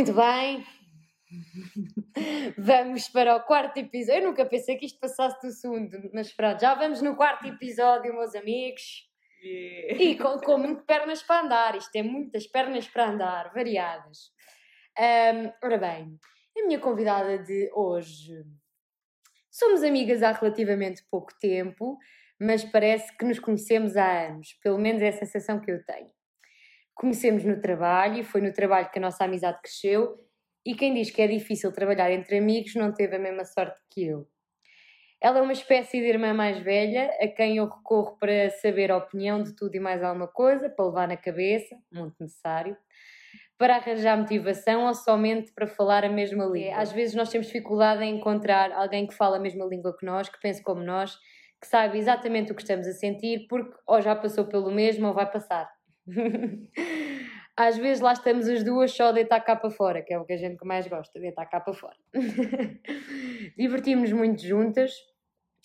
Muito bem. Vamos para o quarto episódio. Eu nunca pensei que isto passasse do segundo, mas pronto, já vamos no quarto episódio, meus amigos. Yeah. E com, com muitas pernas para andar, isto tem muitas pernas para andar, variadas. Ahm, ora bem, a minha convidada de hoje. Somos amigas há relativamente pouco tempo, mas parece que nos conhecemos há anos, pelo menos é a sensação que eu tenho. Conhecemos no trabalho e foi no trabalho que a nossa amizade cresceu. E quem diz que é difícil trabalhar entre amigos não teve a mesma sorte que eu. Ela é uma espécie de irmã mais velha a quem eu recorro para saber a opinião de tudo e mais alguma coisa, para levar na cabeça, muito necessário, para arranjar motivação ou somente para falar a mesma língua. Às vezes nós temos dificuldade em encontrar alguém que fala a mesma língua que nós, que pense como nós, que sabe exatamente o que estamos a sentir, porque ou já passou pelo mesmo ou vai passar. Às vezes lá estamos as duas só a deitar cá para fora, que é o que a gente mais gosta, deitar cá para fora. Divertimos-nos muito juntas,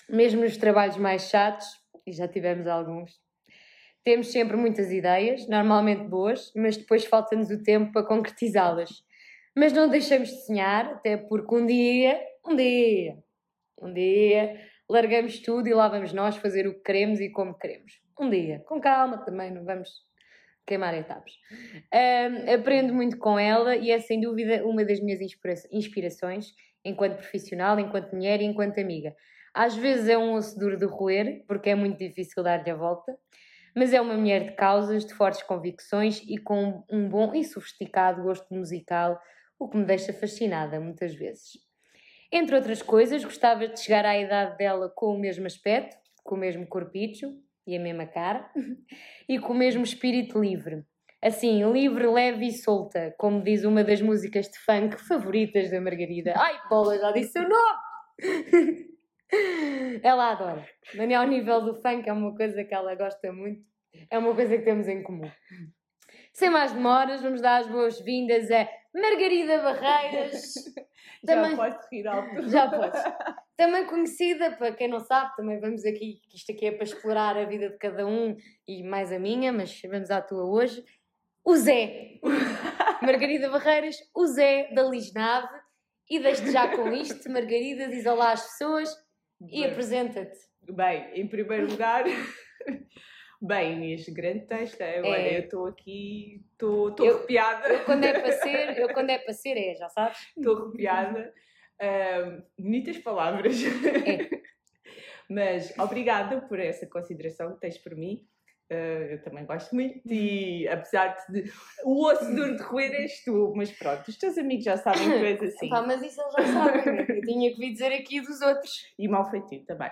mesmo nos trabalhos mais chatos, e já tivemos alguns. Temos sempre muitas ideias, normalmente boas, mas depois falta-nos o tempo para concretizá-las. Mas não deixamos de sonhar, até porque um dia, um dia, um dia, largamos tudo e lá vamos nós fazer o que queremos e como queremos. Um dia, com calma também, não vamos queimar etapas. Ahm, aprendo muito com ela e é sem dúvida uma das minhas inspira- inspirações enquanto profissional, enquanto mulher e enquanto amiga. Às vezes é um osso duro de roer, porque é muito difícil dar-lhe a volta, mas é uma mulher de causas, de fortes convicções e com um bom e sofisticado gosto musical, o que me deixa fascinada muitas vezes. Entre outras coisas, gostava de chegar à idade dela com o mesmo aspecto, com o mesmo corpicho e a mesma cara, e com o mesmo espírito livre. Assim, livre, leve e solta, como diz uma das músicas de funk favoritas da Margarida. Ai, bola, já disse o nome! Ela adora. Mas ao nível do funk é uma coisa que ela gosta muito, é uma coisa que temos em comum. Sem mais demoras, vamos dar as boas-vindas a Margarida Barreiras. Já Também- pode rir alto. Já podes. Também conhecida, para quem não sabe, também vamos aqui, que isto aqui é para explorar a vida de cada um e mais a minha, mas vamos à tua hoje. O Zé. Margarida Barreiras, o Zé da Lisnave. E deixo-te já com isto, Margarida, diz olá às pessoas e apresenta-te. Bem, em primeiro lugar, bem, este grande texto, é, olha, É. eu estou aqui, estou arrepiada, Eu quando é para ser, eu quando é para ser é, já sabes? estou arrepiada. Ahm, bonitas palavras. É. Mas obrigada por essa consideração que tens por mim. Ah, eu também gosto muito e apesar de o osso duro de roer és tu, mas pronto, os teus amigos já sabem que és assim. Pá, mas isso eles já sabem. Eu tinha que vir dizer aqui dos outros. e mal feitio também.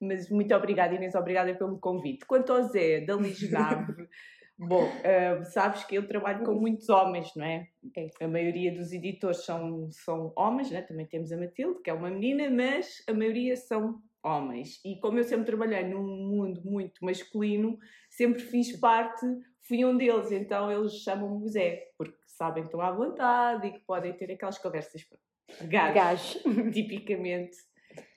Mas muito obrigada, Inês, obrigada pelo convite. Quanto ao Zé, da Lisnave, bom, ah, sabes que eu trabalho com muitos homens, não é? É. A maioria dos editores são, são homens, né? também temos a Matilde, que é uma menina, mas a maioria são homens. E como eu sempre trabalhei num mundo muito masculino, sempre fiz parte, fui um deles, então eles chamam-me Zé, porque sabem que estão à vontade e que podem ter aquelas conversas gajos Gajo. tipicamente.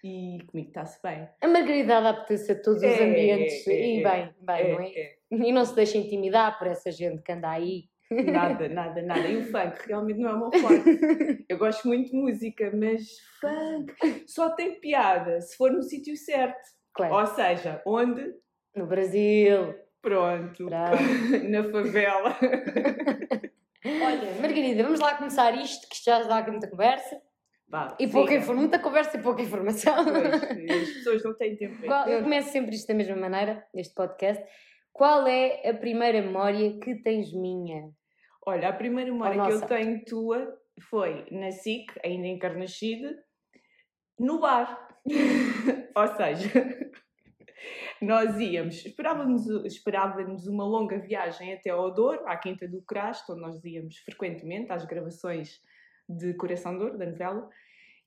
E comigo está-se bem. A Margarida adapta-se a todos os É, ambientes é, é, e é. bem, bem, não é? E não se deixa intimidar por essa gente que anda aí. Nada, nada, nada. E o funk realmente não é o meu forte. Eu gosto muito de música, mas funk só tem piada se for no sítio certo. Claro. Ou seja, onde? No Brasil. Pronto. Bravo. Na favela. Olha, Margarida, vamos lá começar isto, que já dá aqui muita conversa. Vá, E pouca informação, muita conversa e pouca informação. Pois, as pessoas não têm tempo. Qual- eu começo sempre isto da mesma maneira, este podcast. Qual é a primeira memória que tens minha? Olha, a primeira memória Oh, que eu tenho tua foi na SIC, ainda encarnascida, no bar. Ou seja, nós íamos, esperávamos, esperávamos uma longa viagem até ao Douro, à Quinta do Crasto, onde nós íamos frequentemente às gravações de Coração de Ouro, da novela.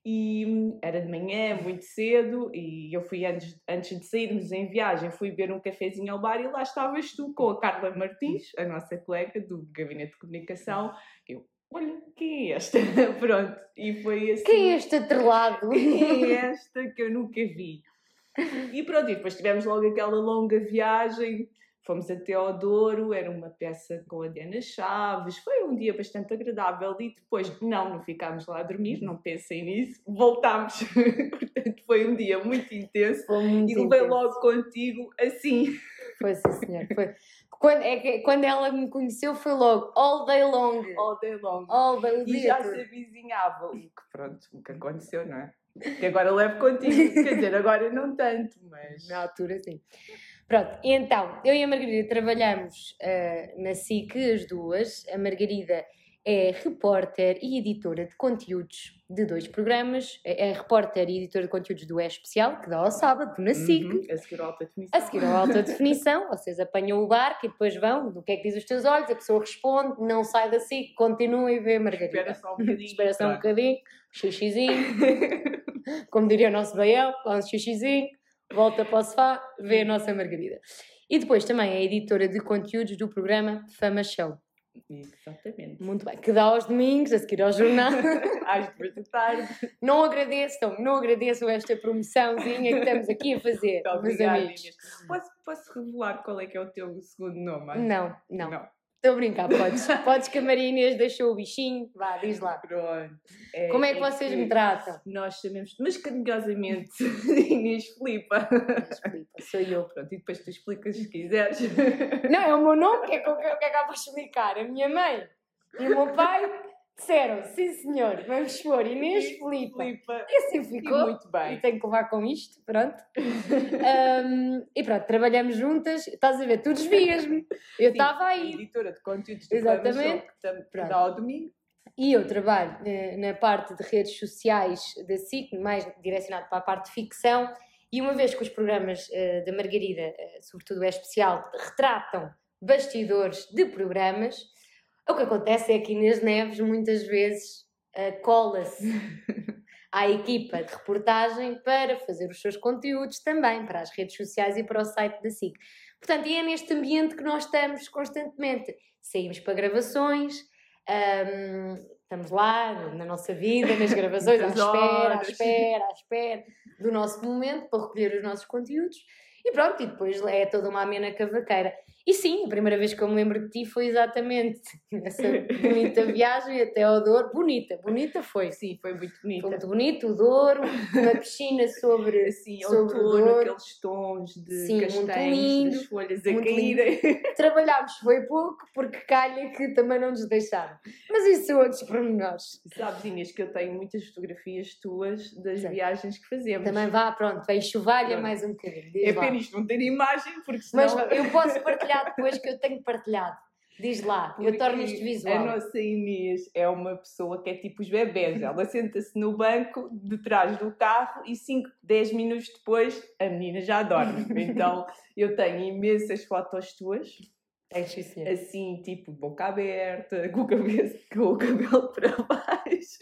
E hum, era de manhã, muito cedo, e eu fui antes, antes de sairmos em viagem, fui beber um cafezinho ao bar e lá estavas tu com a Carla Martins, a nossa colega do Gabinete de Comunicação. Eu, olha, quem é esta? Pronto, e foi assim. Quem é este atrelado? Quem é esta que eu nunca vi? E pronto, e depois tivemos logo aquela longa viagem Fomos até ao Douro, era uma peça com a Diana Chaves, foi um dia bastante agradável e depois, não, não ficámos lá a dormir, não pensem nisso, voltámos. Portanto, foi um dia muito intenso Foi muito e levei intenso. logo contigo assim. Foi sim, senhor. Foi. Quando, é que, quando ela me conheceu foi logo all day long. all day long. All day, e já todo. se avizinhava o que, pronto, o que aconteceu, não é? Que agora levo contigo, quer dizer, agora não tanto, mas. Na altura, sim. Pronto, então, eu e a Margarida trabalhamos eh, na SIC, as duas. A Margarida é repórter e editora de conteúdos de dois programas. É é repórter e editora de conteúdos do É Especial, que dá ao sábado, na SIC. Uhum, a seguir a alta definição. A seguir ao alta definição, vocês apanham o barco e depois vão, do que é que diz os teus olhos, a pessoa responde, não sai da SIC, continua e vê a Margarida. Espera só um bocadinho. Espera só um bocadinho, xixizinho, como diria o nosso baião, dá um xixizinho, volta para o sofá, vê a nossa Margarida. E depois também é editora de conteúdos do programa Fama Show. Exatamente. Muito bem. Que dá aos domingos, a seguir ao jornal. Às duas da tarde. Não agradeçam, não agradeçam esta promoçãozinha que estamos aqui a fazer, meus Obrigada, amigos. Inês. Posso, posso revelar qual é que é o teu segundo nome? Não, não. Não. Estou a brincar, podes. Podes que a Maria Inês deixou o bichinho. Vá, diz lá. Pronto. Como é que vocês me tratam? Nós chamemos, mas carinhosamente, Inês Filipa. Filipa, sou eu. Pronto, e depois tu explicas se quiseres. Não, é o meu nome, que é que eu que é que vou explicar. A minha mãe e o meu pai disseram, sim senhor, vamos pôr Inês Filipa. E assim E ficou. muito E bem. tenho que levar com isto, pronto. Ahm, e pronto, trabalhamos juntas. Estás a ver, tu desvias-me. Eu estava aí. Editora de conteúdos do Exatamente. Show, que dá ao domingo. E eu trabalho eh, na parte de redes sociais da SIC, mais direcionado para a parte de ficção. E uma vez que os programas eh, da Margarida, eh, sobretudo é especial, retratam bastidores de programas, o que acontece é que Inês Neves muitas vezes eh, cola-se à equipa de reportagem para fazer os seus conteúdos também para as redes sociais e para o site da SIC. Portanto, e é neste ambiente que nós estamos constantemente. Saímos para gravações, hum, estamos lá na nossa vida, nas gravações, à espera, à espera, à espera do nosso momento para recolher os nossos conteúdos. E pronto, e depois é toda uma amena cavaqueira. E sim, a primeira vez que eu me lembro de ti foi exatamente essa bonita viagem até ao Douro. Bonita, bonita foi. Sim, foi muito Foi bonita. muito bonito, o Douro, uma piscina sobre. Assim, sobre o outono, Douro. aqueles tons de Sim, castanhos, lindo, das folhas a caírem. Trabalhámos foi pouco, porque calha que também não nos deixaram. Mas isso são outros pormenores. Sabes, Inês, que eu tenho muitas fotografias tuas das Sim. viagens que fazemos. Também vá, pronto, vem chuvalha mais um bocadinho. Diz É pena isto não ter imagem, porque senão... Mas eu posso partilhar depois que eu tenho partilhado. Diz lá, eu Porque torno isto visual. A nossa Inês é uma pessoa que é tipo os bebés. Ela senta-se no banco de trás do carro e 5, 10 minutos depois a menina já dorme. Então eu tenho imensas fotos tuas, É, senhor. assim, tipo, boca aberta, com o, com o cabelo para baixo.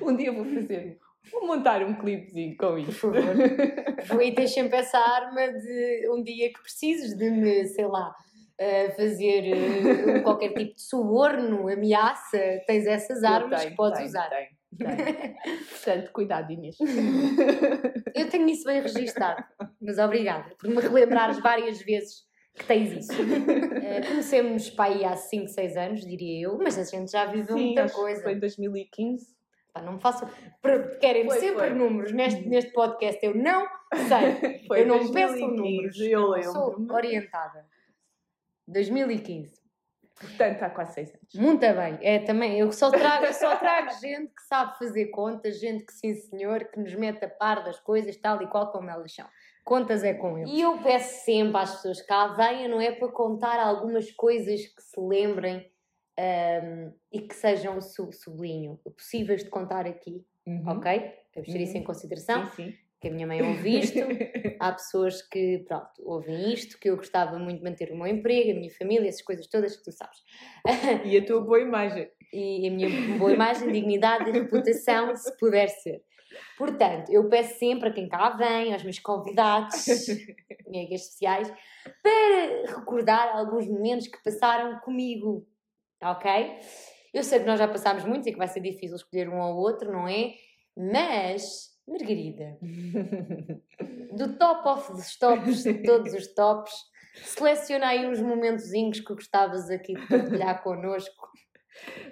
Um dia vou fazer, vou montar um clipezinho com Por isto. favor. E tens sempre essa arma de um dia que precises de me, sei lá, eh, fazer eh, qualquer tipo de suborno, ameaça, tens essas armas tenho, que podes tenho, usar. tenho, tenho. Portanto, cuidado, Inês. Eu tenho isso bem registado, mas obrigada por me relembrares várias vezes que tens isso. Eh, Conhecemos-nos para aí há 5, 6 anos, diria eu, mas a gente já viveu Sim, muita coisa. foi em 2015. Pá, não me per- Querem Foi, sempre foi. números neste, neste podcast, eu não sei. Foi eu não 2015, peçam números. Eu Sou lembro. orientada. 2015. Portanto, há quase 6 anos. Muito bem. É também, eu só trago, eu só trago gente que sabe fazer contas, gente que sim senhor, que nos mete a par das coisas tal e qual como elas são. Contas é com eles. E eu peço sempre às pessoas que cá venham, não é para contar algumas coisas que se lembrem ahm, e que sejam su sublinho, possíveis de contar aqui, ok? Vamos ter isso em Uhum. consideração, Sim, sim. que a minha mãe ouve isto, há pessoas que, pronto, ouvem isto, que eu gostava muito de manter o meu emprego, a minha família, essas coisas todas que tu sabes. E a tua boa imagem. E a minha boa imagem, dignidade e reputação, se puder ser. Portanto, eu peço sempre a quem cá vem, aos meus convidados, amigas especiais, para recordar alguns momentos que passaram comigo, ok? Eu sei que nós já passámos muitos e que vai ser difícil escolher um ou outro, não é? Mas, Margarida, do top of dos tops, de todos os tops, Seleciona aí uns momentozinhos que gostavas aqui de partilhar connosco.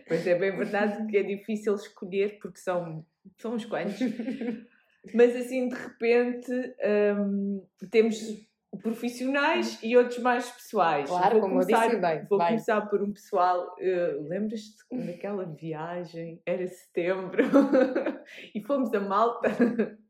Pois é, bem verdade que é difícil escolher porque são, são uns quantos. Mas assim, de repente, hum, temos profissionais e outros mais pessoais. Claro, vou como eu começar, disse bem, Vou vai. começar por um pessoal. uh, Lembras-te quando aquela viagem era setembro e fomos a Malta?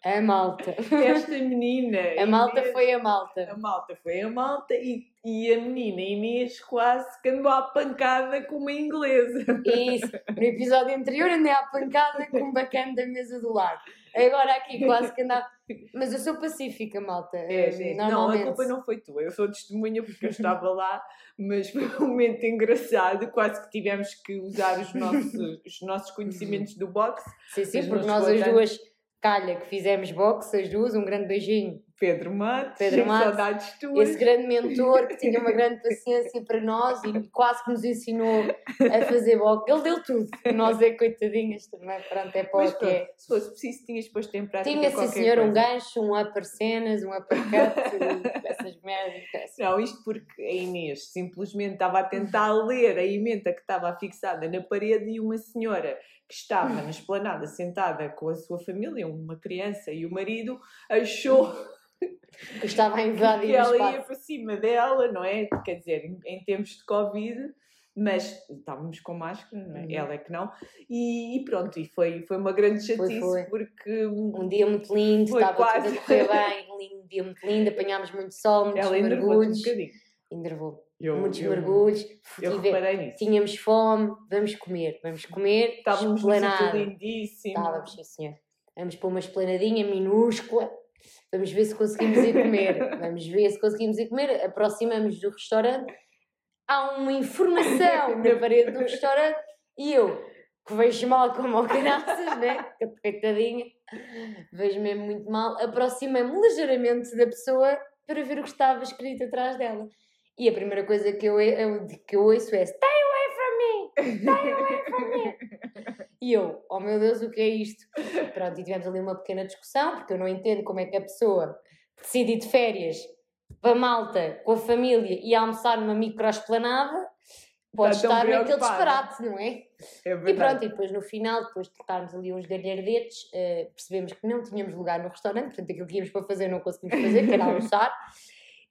A malta. Esta menina. A malta Inês- foi a malta. A Malta foi a Malta e, e a menina Inês quase que andou à pancada com uma inglesa. Isso. No episódio anterior andei à pancada com um bacana da mesa do lado. Agora aqui quase que andava. Mas eu sou pacífica, malta. É. Não, a culpa não foi tua, eu sou testemunha porque eu estava lá, mas foi um momento engraçado, quase que tivemos que usar os nossos, os nossos conhecimentos do boxe. Sim, sim, porque nós as duas, calha, que fizemos boxe, as duas, um grande beijinho. Pedro Matos, Pedro Matos, saudades tuas. Esse grande mentor que tinha uma grande paciência para nós e quase que nos ensinou a fazer boxe. Ele deu tudo. Nós é coitadinhas também, pronto, é para o que é. se fosse preciso, tinhas posto em prática Tinha, sim senhor, um coisa. gancho, um upper cenas, um uppercut, essas merdas. Não, isto porque a Inês simplesmente estava a tentar ler a emenda que estava fixada na parede e uma senhora que estava na esplanada sentada com a sua família, uma criança e o marido, achou Que estava a invadir que o ela ia espaço. para cima dela, não é? Quer dizer, em, em tempos de Covid, mas estávamos com máscara, não é? Uhum. Ela é que não. E, e pronto, e foi, foi uma grande chatice foi. porque Um dia muito lindo, Foi estava quase. tudo a correr bem, um lindo, dia muito lindo, apanhámos muito sol, muitos ela enervou-te um mergulhos. bocadinho. Enervou. Eu, muitos eu- mergulhos. Eu Tive-. Tínhamos fome, vamos comer, vamos comer. Estávamos esplanada. lindíssimo. Estávamos, sim senhor. Vamos para uma esplanadinha minúscula. Vamos ver se conseguimos ir comer. Vamos ver se conseguimos ir comer. Aproximamos do restaurante. Há uma informação na parede do restaurante e eu, que vejo mal como ao caraças, né? Coitadinha. Vejo mesmo muito mal. Aproximei-me ligeiramente da pessoa para ver o que estava escrito atrás dela. E a primeira coisa que eu, eu- que eu ouço é Stay E eu, oh meu Deus, o que é isto? Pronto, e tivemos ali uma pequena discussão, porque eu não entendo como é que a pessoa decide ir de férias para Malta com a família e almoçar numa microesplanada pode Está estar naquele disparate, não é? É E pronto, e depois no final, depois de trocarmos ali uns galhardetes, eh, percebemos que não tínhamos lugar no restaurante, portanto aquilo que íamos para fazer não conseguimos fazer, que era almoçar.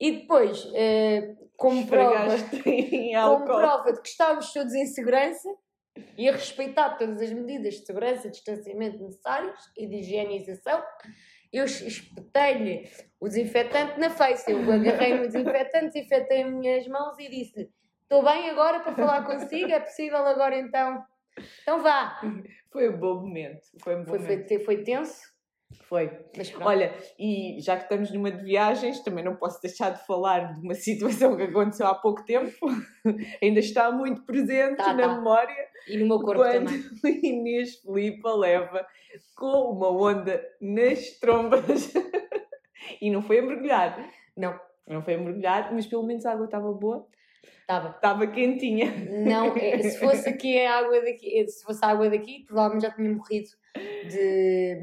E depois, eh, como prova, em como álcool. prova de que estávamos todos em segurança e a respeitar todas as medidas de segurança distanciamento necessárias e de higienização, eu es- espetei-lhe o desinfetante na face. Eu agarrei no desinfetante, desinfetei as minhas mãos e disse-lhe: Estou bem agora para falar consigo? É possível agora então? Então vá. Foi um bom momento. Foi um bom Foi, momento. foi, foi tenso, Foi. mas. Olha, e já que estamos numa de viagens, também não posso deixar de falar de uma situação que aconteceu há pouco tempo. Ainda está muito presente Tá, na tá. memória. e no meu corpo quando também. Inês Filipa leva com uma onda nas trombas. e não foi a mergulhar. Não, Não foi a mergulhar, mas pelo menos a água estava boa. Estava. Estava quentinha. Não, é, se fosse aqui a água daqui, se fosse a água daqui, provavelmente já tinha morrido de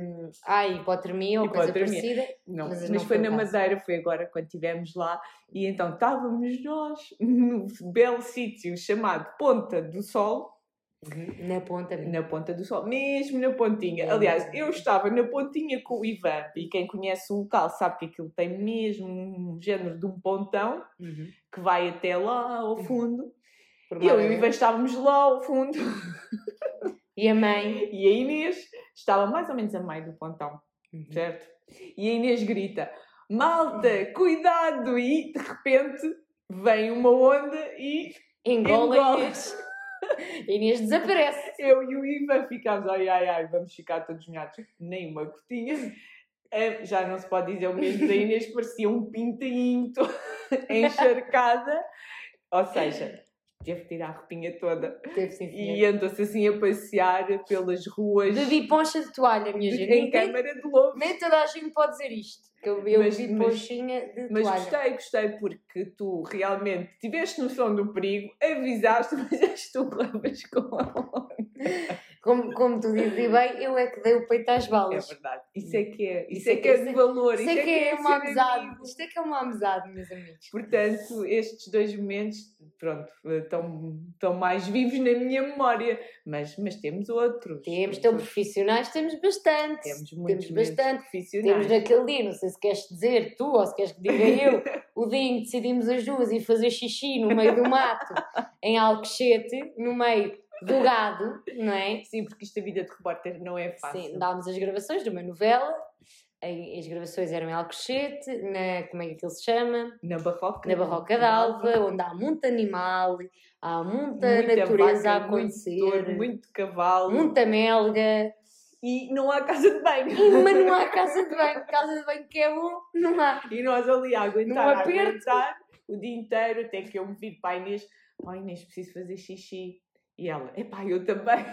ai, hipotermia ou coisa Hipotermia. parecida. Não, Mas mas, foi, na. Madeira, foi agora quando estivemos lá. E então estávamos nós num belo sítio chamado Ponta do Sol. Na ponta. Na Ponta do Sol, mesmo na pontinha. É Aliás, eu estava na pontinha com o Ivan. E quem conhece o local sabe que aquilo tem mesmo um género de um pontão Uhum. Que vai até lá ao fundo. Por E eu e o Ivan estávamos lá ao fundo. E a mãe. E a Inês estava mais ou menos a meio do pontão. Uhum. certo? E a Inês grita: Malta, cuidado! E de repente vem uma onda e Engola Engola. Inês. Inês desaparece. eu e o Ivan ficámos: ai, ai, ai, vamos ficar todos molhados. Nem uma gotinha. Eh, Já não se pode dizer o mesmo da Inês, parecia um pintainho encharcada. Ou seja, teve que tirar a roupinha toda. Teve sim, E andou-se assim a passear pelas ruas Bebi poncha de toalha, minha gente. em câmara de lobos. nem toda a gente pode dizer isto. Que eu, eu Mas- bebi mas- ponchinha de Mas toalha. gostei, gostei, porque tu realmente tiveste noção do perigo, avisaste, mas és tu que levas com a Como, como tu dizes bem, eu é que dei o peito às É balas. verdade. Isso é que é, isso Isso é é que que- é isso de é- valor. Isto é que é uma ser amizade. amigo. Isto é que é uma amizade, meus amigos. Portanto, estes dois momentos, pronto, estão, estão mais vivos na minha memória. Mas, mas temos outros. Temos, tão profissionais, temos bastante. Temos muitos temos bastante. profissionais. Temos naquele dia, não sei se queres dizer tu ou se queres que diga eu, o dia em que decidimos as duas ir fazer xixi no meio do mato, em Alcochete, no meio do gado, não é? Sim, porque isto a vida de repórter não é fácil. Sim, dámos as gravações de uma novela, as gravações eram em Alcochete, na, como é que aquilo se chama? Na Barroca. Na Barroca d'Alva, onde há muito animal, há muita, muita natureza vaca, a acontecer, Muito, touro, muito cavalo. muita melga, E não há casa de banho. mas não há casa de banho, casa de banho que é bom, não há. E nós ali a aguentar, a aguentar o dia inteiro, até que eu me vir para a Inês, oh Inês, preciso fazer xixi. E ela, epá, eu também.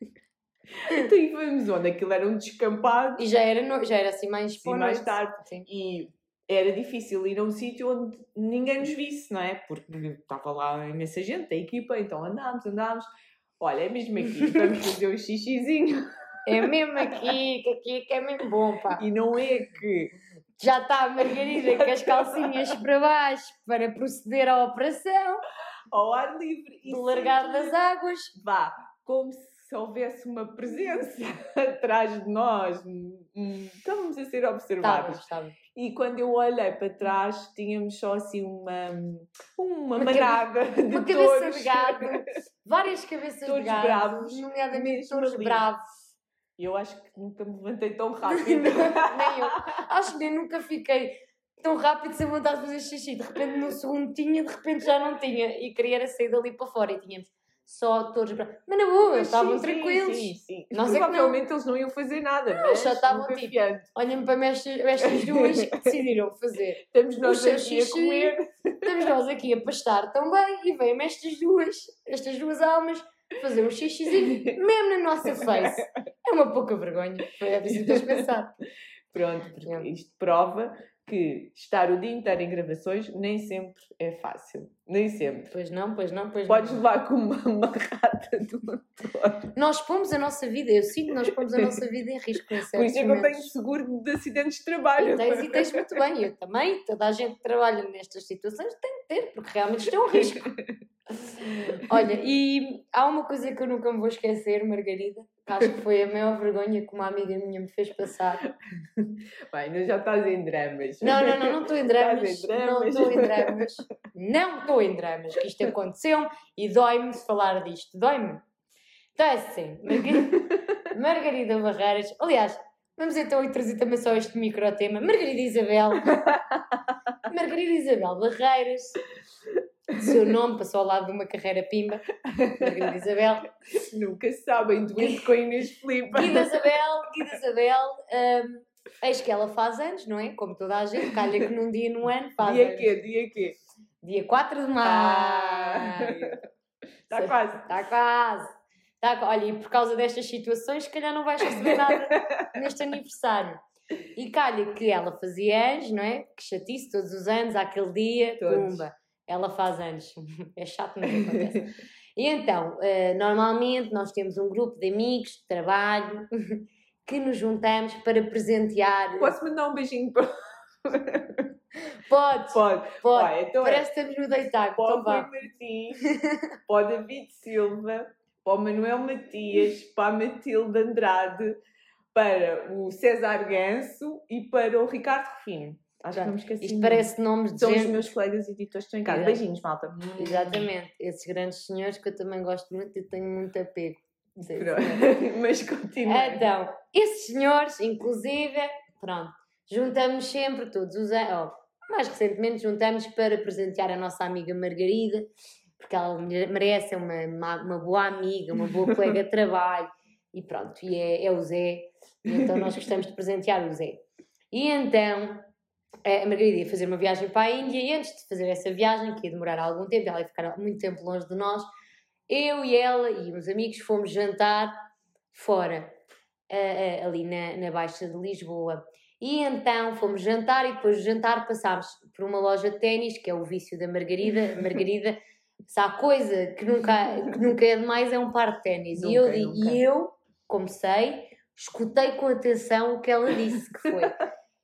então e vamos onde? Aquilo era um descampado E já era, no- já era assim mais Sim, mais tarde. Sim. e era difícil ir a um sítio onde ninguém nos visse, não é? Porque estava lá imensa gente, a equipa, então andámos, andámos. Olha, é mesmo aqui, vamos fazer um xixizinho. É mesmo aqui, que aqui é que é mesmo bom, pá. E não é que Já está a Margarida com as calcinhas para baixo para proceder à operação ao ar livre e do largar das águas. vá, como se houvesse uma presença atrás de nós. Estávamos a ser observados. E quando eu olhei para trás, tínhamos só assim uma, uma, Uma manada de Uma cabeça touros. de gado, várias cabeças Todos de gado, bravos, nomeadamente todos bravos. Eu acho que nunca me levantei tão rápido. Nem eu. Acho que nem nunca fiquei tão rápido sem vontade de fazer xixi. De repente, no segundo tinha, de repente já não tinha. E queria era sair dali para fora. E tínhamos só todos bravos. Mas na boa, estavam sim, tranquilos. Sim, sim. Nós é que não. Provavelmente eles não iam fazer nada, mas já estavam nunca tipo. Olhem para estas, duas que decidiram fazer. Estamos nós aqui a xixi. comer. Estamos nós aqui a pastar também e vêm estas duas, estas duas almas, fazer um xixizinho mesmo na nossa face. É uma pouca vergonha. Foi a de pensar. Pronto, porque É. isto prova que estar o dia inteiro em gravações nem sempre é fácil. Nem sempre. Pois não, pois não, pois Podes não. levar com uma, uma rata do motor. Nós pomos a nossa vida, eu sinto que nós pomos a nossa vida em risco em Por certos isso é que eu tenho seguro de acidentes de trabalho. E tens, e tens muito bem, eu também, toda a gente que trabalha nestas situações tem que ter, porque realmente isto é um risco. Olha, e há uma coisa que eu nunca me vou esquecer, Margarida, acho que foi a maior vergonha que uma amiga minha me fez passar. Bem, não já estás em dramas. Não, não, não, não estou em dramas. Não estou em dramas. Não estou em dramas, que isto aconteceu e dói-me falar disto. Dói-me. Então é assim, Margarida, Margarida Barreiras. Aliás, vamos então introduzir também só este microtema. Margarida Isabel. Margarida Isabel Barreiras. Seu nome passou ao lado de uma carreira pimba. Margarida Isabel. Nunca sabem, doente com a Inês Filipe. Guida Isabel, Guida Isabel. hum, eis que ela faz anos, não é? Como toda a gente, calha que num dia, num ano, faz Dia anos. quê? Dia quê? Dia 4 de Ah. maio. Está Sei. quase. Está quase. Tá, qua- olha, e por causa destas situações, se calhar não vais receber nada neste aniversário. E calha que ela fazia anos, não é? Que chatice todos os anos, àquele dia, Todos. pumba. Ela faz anos. É chato, mas acontece. E então, eh, normalmente nós temos um grupo de amigos de trabalho que nos juntamos para presentear. Posso mandar um beijinho para. Pode, Pode. pode. Olha, então é Parece que estamos no deitar. para o Então. Rui Martins, para o David Silva, para o Manuel Matias, para a Matilde Andrade, para o César Ganso e para o Ricardo Rufino. Que não esqueci. Isto parece nomes de São os gente. meus colegas editores que estão em casa. Beijinhos, malta. Exatamente, esses grandes senhores que eu também gosto muito e tenho muito apego. Senhor. Mas continua. Então, esses senhores, inclusive, pronto, juntamos sempre todos os anos, oh, mais recentemente juntamos para presentear a nossa amiga Margarida, porque ela merece, é uma, uma, uma boa amiga, uma boa colega de trabalho, e pronto, e é, é o Zé, então nós gostamos de presentear o Zé. E então, a Margarida ia fazer uma viagem para a Índia e antes de fazer essa viagem, que ia demorar algum tempo, ela ia ficar muito tempo longe de nós, eu e ela e uns amigos fomos jantar fora, ali na, na Baixa de Lisboa. E então fomos jantar e depois do jantar passámos por uma loja de ténis, que é o vício da Margarida. Margarida, se há coisa que nunca, que nunca é demais, é um par de ténis. E eu, e eu, como sei, escutei com atenção o que ela disse, que foi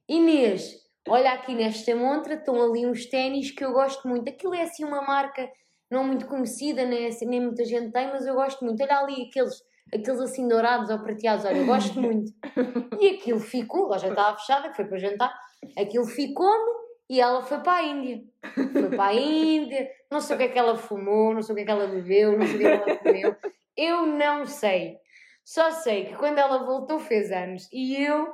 Inês, olha aqui nesta montra, estão ali uns ténis que eu gosto muito. Aquilo é assim uma marca não muito conhecida, nem, assim, nem muita gente tem, mas eu gosto muito. Olha ali aqueles, aqueles assim dourados ou prateados, olha, eu gosto muito. E aquilo ficou, ela já estava fechada, que foi para jantar, aquilo ficou-me e ela foi para a Índia. Foi para a Índia, não sei o que é que ela fumou, não sei o que é que ela bebeu, não sei o que é que ela comeu. Eu não sei. Só sei que quando ela voltou fez anos e eu,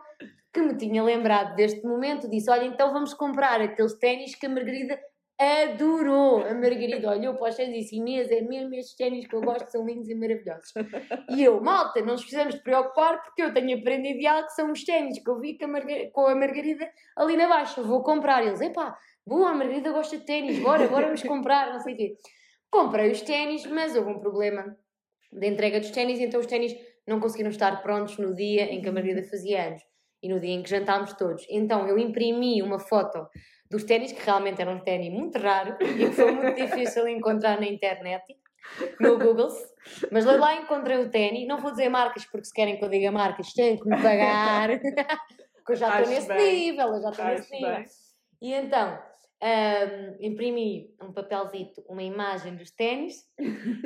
que me tinha lembrado deste momento, disse: Olha, então vamos comprar aqueles ténis que a Margarida adorou. A Margarida olhou para os ténis e disse: Inês, é mesmo estes ténis que eu gosto, são lindos e maravilhosos. E eu, malta, não nos precisamos de preocupar porque eu tenho aprendido de algo que são os ténis que eu vi com a, Margarida, com a Margarida ali na baixa. Vou comprar. Eles, epá, boa, a Margarida gosta de ténis, bora, bora vamos comprar, não sei o quê. Comprei os ténis, mas houve um problema da entrega dos ténis, então os ténis não conseguiram estar prontos no dia em que a Margarida fazia anos e no dia em que jantámos todos. Então eu imprimi uma foto dos ténis, que realmente era um ténis muito raro e que foi muito difícil encontrar na internet, no Google, mas lá, lá encontrei o ténis. Não vou dizer marcas, porque se querem que eu diga marcas, têm que me pagar, porque eu já estou nesse bem. nível, eu já estou nesse nível. Bem. E então, um, imprimi um papelzito, uma imagem dos ténis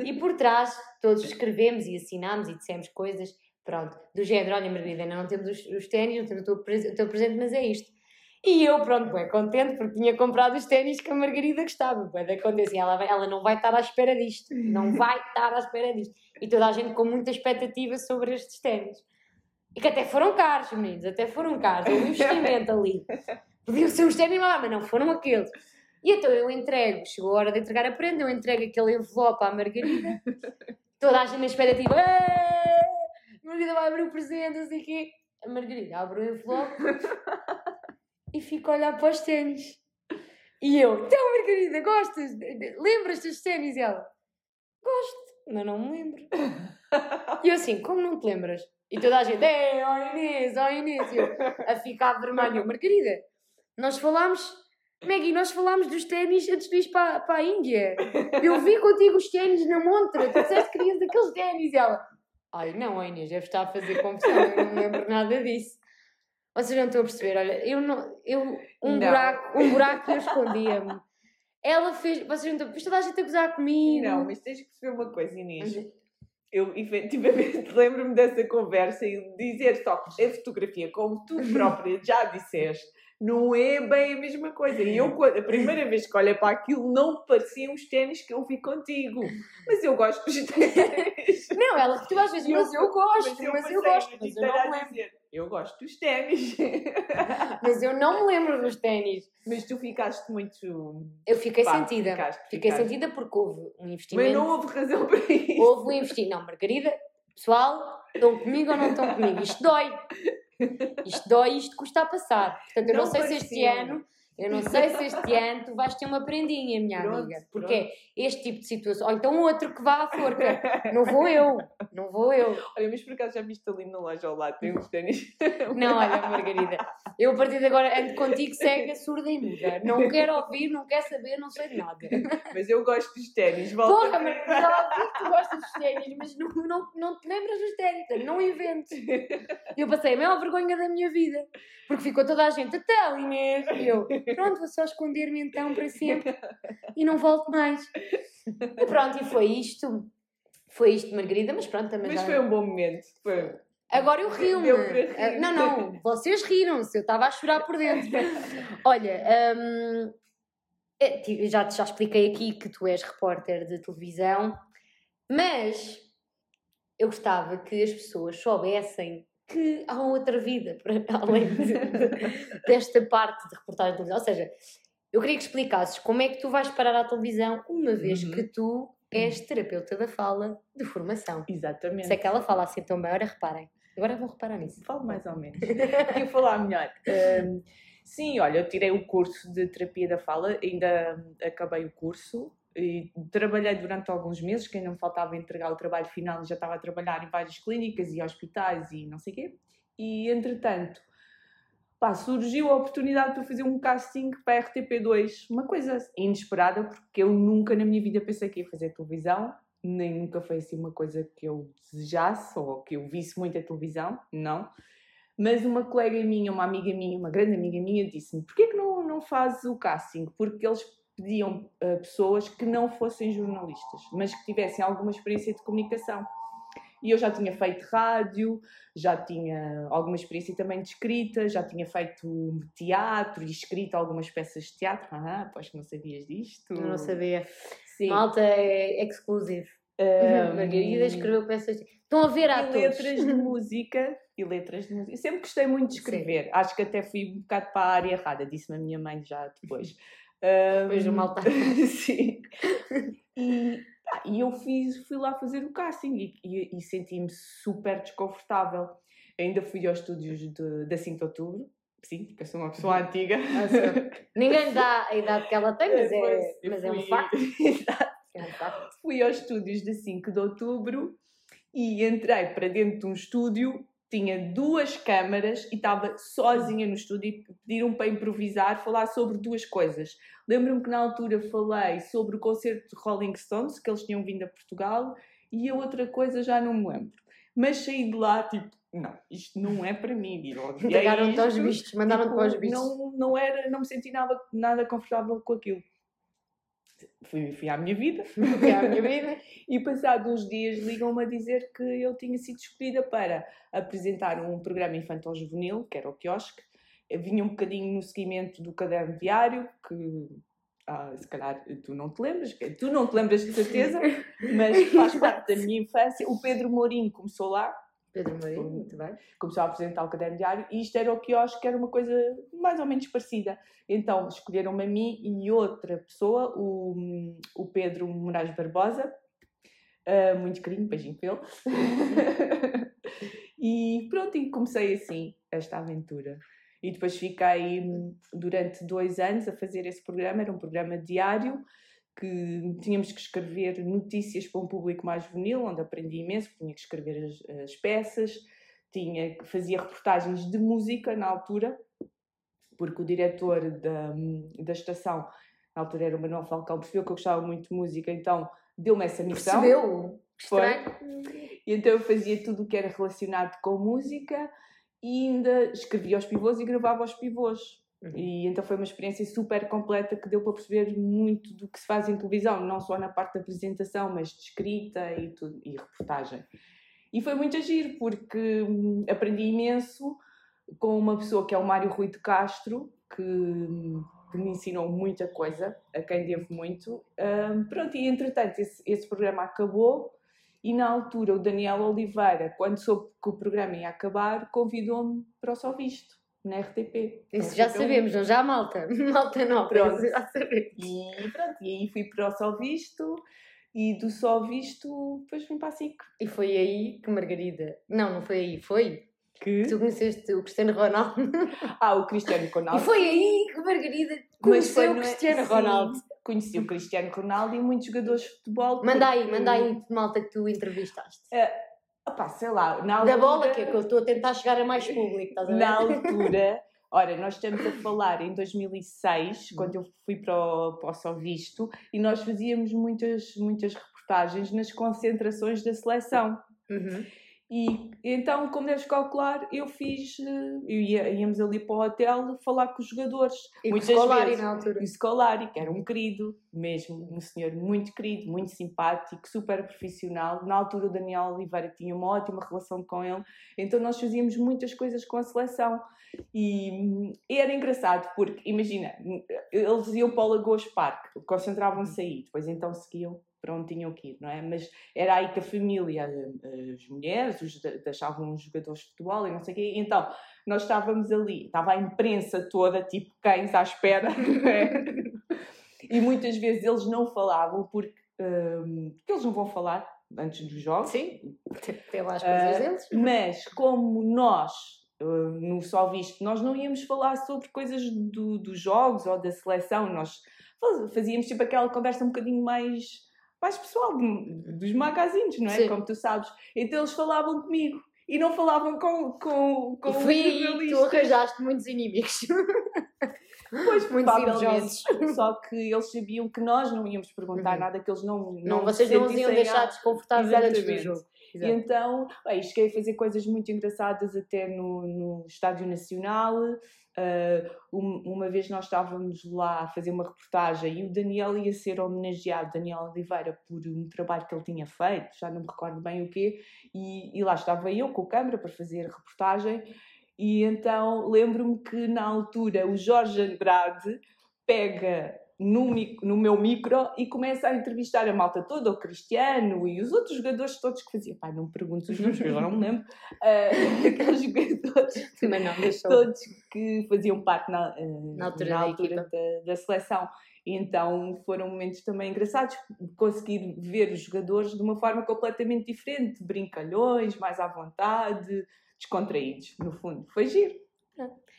e por trás todos escrevemos e assinámos e dissemos coisas, pronto, do género, olha Margarida, ainda não temos os, os ténis, não temos o teu, o teu presente, mas é isto. E eu, pronto, bem contente porque tinha comprado os ténis que a Margarida gostava. Bem acontece, ela, ela não vai estar à espera disto, não vai estar à espera disto. E toda a gente com muita expectativa sobre estes ténis. E que até foram caros, meninos, até foram caros. Houve um investimento ali. Podiam ser uns ténis mas não foram aqueles. E então eu entrego, chegou a hora de entregar a prenda, eu entrego aquele envelope à Margarida, toda a gente na expectativa, a Margarida vai abrir o presente, não sei o quê. A Margarida abre o envelope e fica a olhar para os ténis. E eu, então Margarida, gostas? Lembras-te dos ténis? E ela, gosto, mas não me lembro. E eu assim, como não te lembras? E toda a gente, é, ó Inês, ó Inês. E eu, a ficar vermelho, Margarida, nós falámos, Maggie, nós falámos dos ténis antes de ir para, para a Índia. Eu vi contigo os ténis na montra, tu disseste que querias aqueles ténis. Ela, ai não, a Inês deve estar a fazer confusão, eu não lembro nada disso. Vocês não estão a perceber, olha, eu não, eu, um não. buraco, um buraco eu escondia-me. Ela fez, vocês não estão, mas toda a gente a gozar comigo. Não, mas tens que perceber uma coisa, Inês. Eu efetivamente lembro-me dessa conversa e dizer só a fotografia, como tu própria já disseste, não é bem a mesma coisa. E eu, a primeira vez que olhei para aquilo, não pareciam os ténis que eu vi contigo. Mas eu gosto dos ténis. Não, ela, tu às vezes, mas eu gosto, mas eu, mas eu gosto, mas eu não lembro. Eu gosto dos ténis. Mas eu não me lembro dos ténis. Mas tu ficaste muito. Eu fiquei Pá, sentida. Ficaste, fiquei ficaste. sentida porque houve um investimento. Mas não houve razão para isso. Houve um investimento. Não, Margarida, pessoal, estão comigo ou não estão comigo? Isto dói. Isto dói, isto custa a passar. Portanto, eu não, não sei se este ano eu não sei se este ano tu vais ter uma prendinha, minha pronto, amiga. Porque pronto. este tipo de situação. Ou então outro que vá à forca. Não vou eu. Não vou eu. Olha, mas por acaso já viste ali na loja ao lado, tem uns ténis. Não, olha, Margarida. Eu a partir de agora ando contigo cega, surda e muda. Não quero ouvir, não quero saber, não sei de nada. Mas eu gosto dos ténis. Volta Porra, mas já ouvi que tu gostas dos ténis, mas não, não, não te lembras dos ténis. Não inventes. Eu passei a maior vergonha da minha vida. Porque ficou toda a gente, até Inês. E eu, pronto, vou só esconder-me então para sempre e não volto mais. E pronto, e foi isto. Foi isto, Margarida, mas pronto, também mas já... foi um bom momento. Foi... Agora eu rio-me. Ah, não, não, vocês riram-se, eu estava a chorar por dentro. Olha, hum, é, já, já expliquei aqui que tu és repórter de televisão, mas eu gostava que as pessoas soubessem que há outra vida para além de, de, desta parte de reportagem de televisão. Ou seja, eu queria que explicasses como é que tu vais parar à televisão uma vez uhum. que tu és terapeuta da fala de formação. Exatamente. Se é que ela fala assim tão bem, ora reparem. Agora vão reparar nisso. Falo mais ou menos. Queria falar melhor. Um, Sim, olha, eu tirei o curso de terapia da fala, ainda acabei o curso e trabalhei durante alguns meses, que ainda me faltava entregar o trabalho final já estava a trabalhar em várias clínicas e hospitais e não sei o quê. E entretanto, pá, surgiu a oportunidade para fazer um casting para a RTP2, uma coisa inesperada, porque eu nunca na minha vida pensei que ia fazer televisão, nem nunca foi assim uma coisa que eu desejasse ou que eu visse muito a televisão, não. Mas uma colega minha, uma amiga minha, uma grande amiga minha, disse-me: porquê que não, não fazes o casting? Porque eles pediam uh, pessoas que não fossem jornalistas, mas que tivessem alguma experiência de comunicação. E eu já tinha feito rádio, já tinha alguma experiência também de escrita, já tinha feito teatro e escrito algumas peças de teatro. Ah, pois que não sabias disto. Eu não sabia. Sim. Malta é exclusivo. Um, Margarida escreveu peças. Estão a ver atores. E letras de música. E letras de música. Sempre gostei muito de escrever. Sim. Acho que até fui um bocado para a área errada, disse-me a minha mãe já depois. Depois do malta. Sim. E, e eu fiz, fui lá fazer o casting e, e, e senti-me super desconfortável. Ainda fui aos estúdios de, da 5 de outubro. Sim, porque eu sou uma pessoa antiga. Ninguém dá a idade que ela tem, mas, é, mas é um facto. É um facto. Fui aos estúdios de 5 de outubro e entrei para dentro de um estúdio tinha duas câmaras e estava sozinha no estúdio e pediram para improvisar, falar sobre duas coisas. Lembro-me que na altura falei sobre o concerto de Rolling Stones, que eles tinham vindo a Portugal, e a outra coisa já não me lembro. Mas saí de lá, tipo, não, isto não é para mim. Entregaram-te aos bichos, mandaram-te tipo, para os bichos. Não, não, era, não me senti nada, nada confortável com aquilo fui, fui à minha vida, fui à minha vida, e passados uns dias ligam-me a dizer que eu tinha sido escolhida para apresentar um programa infantil juvenil, que era o quiosque, vinha um bocadinho no seguimento do caderno diário, que ah, se calhar tu não te lembras, tu não te lembras de certeza, mas faz parte da minha infância. O Pedro Mourinho começou lá, Pedro Marinho, muito bem. Começou a apresentar o caderno diário e isto era o que eu acho que era uma coisa mais ou menos parecida. Então escolheram-me a mim e outra pessoa, o, o Pedro Moraes Barbosa. Uh, muito carinho, beijinho pelo. e pronto, e comecei assim esta aventura. E depois fiquei durante dois anos a fazer esse programa, era um programa diário que tínhamos que escrever notícias para um público mais juvenil, onde aprendi imenso, tinha que escrever as, as peças, tinha, fazia reportagens de música na altura, porque o diretor da, da estação, na altura era o Manuel Falcão, percebeu que eu gostava muito de música, então deu-me essa missão. Percebeu? Foi. E então eu fazia tudo o que era relacionado com música e ainda escrevia aos pivôs e gravava aos pivôs. Uhum. E então foi uma experiência super completa que deu para perceber muito do que se faz em televisão, não só na parte da apresentação, mas de escrita e, tudo, e reportagem. E foi muito agir, porque hum, aprendi imenso com uma pessoa que é o Mário Rui de Castro, que, hum, que me ensinou muita coisa, a quem devo muito. Um, pronto, e entretanto esse, esse programa acabou e na altura o Daniel Oliveira, quando soube que o programa ia acabar, convidou-me para o Só Visto na RTP. Isso já sabemos, não já malta. Malta não, pronto. já sabemos. E pronto, e aí fui para o Só Visto e do Só Visto depois vim para a SIC. E foi aí que Margarida... Não, não foi aí, foi... Que? Tu conheceste o Cristiano Ronaldo. Ah, o Cristiano Ronaldo. E foi aí que Margarida conheceu o? Cristiano Ronaldo. Sim, conheci o Cristiano Ronaldo e muitos jogadores de futebol. Manda aí, manda aí, malta que tu entrevistaste. Uh, Opá, sei lá, na altura... Da bola, que é que eu estou a tentar chegar a mais público, estás a ver? Na altura, ora, nós estamos a falar em 2006, quando eu fui para o, para o Só Visto, e nós fazíamos muitas, muitas reportagens nas concentrações da seleção. Uhum. E então, como deves calcular, eu fiz, eh, eu ia, íamos ali para o hotel falar com os jogadores. E muitas o Scolari vezes, na altura. E o Scolari, que era um querido, mesmo, um senhor muito querido, muito simpático, super profissional. Na altura o Daniel Oliveira tinha uma ótima relação com ele, então nós fazíamos muitas coisas com a seleção. E, e era engraçado, porque, imagina, eles iam para o Lagoas Park, concentravam-se aí, depois então seguiam para onde tinham que ir, não é? Mas era aí que a família, as mulheres, os, deixavam os jogadores de futebol e não sei o quê. Então, nós estávamos ali, estava a imprensa toda, tipo cães à espera, é? e muitas vezes eles não falavam porque, um, porque eles não vão falar antes dos jogos. Sim, tem lá as coisas uh, deles. Mas como nós uh, no Só Visto, nós não íamos falar sobre coisas do, dos jogos ou da seleção, nós fazíamos tipo aquela conversa um bocadinho mais, mais pessoal, dos magazines, não é? Sim. Como tu sabes. Então eles falavam comigo e não falavam com, com, com e foi, tu arranjaste muitos inimigos. Pois, muito provavelmente. Só que eles sabiam que nós não íamos perguntar uhum. nada, que eles não. Não, não vocês não os iam deixar desconfortáveis antes do jogo. Exato. Então, bem, cheguei a fazer coisas muito engraçadas até no, no Estádio Nacional. Uh, uma vez nós estávamos lá a fazer uma reportagem e o Daniel ia ser homenageado, Daniel Oliveira, por um trabalho que ele tinha feito, já não me recordo bem o quê, e, e lá estava eu com a câmera para fazer a reportagem. E então lembro-me que na altura o Jorge Andrade pega no, no, meu micro e começa a entrevistar a malta toda, o Cristiano e os outros jogadores todos que faziam. Pai, não me perguntes os nomes, eu não me lembro. Uh, aqueles jogadores não, todos que faziam parte na, uh, na altura, na altura da, da, da, seleção. E então foram momentos também engraçados, conseguir ver os jogadores de uma forma completamente diferente, brincalhões, mais à vontade, descontraídos, no fundo. Foi giro.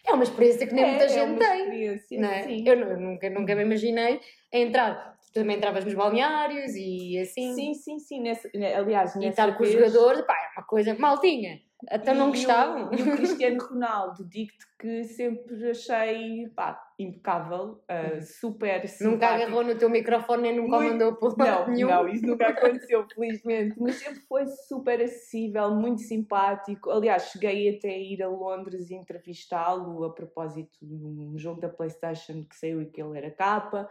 É uma experiência que nem é, muita é gente tem. Não é? Sim. Eu nunca, nunca me imaginei entrar. Tu também entravas nos balneários e assim. Sim, sim, sim. Nessa, aliás, e estar com os jogadores, pá, é uma coisa maltinha. Até não gostavam. E o Cristiano Ronaldo, digo-te que sempre achei pá, impecável, uh, super simpático. Nunca agarrou no teu microfone nem nunca muito... mandou por não, nenhum. Não, isso nunca aconteceu, felizmente. Mas sempre foi super acessível, muito simpático. Aliás, cheguei até a ir a Londres e entrevistá-lo a propósito de um jogo da Playstation que saiu e que ele era capa.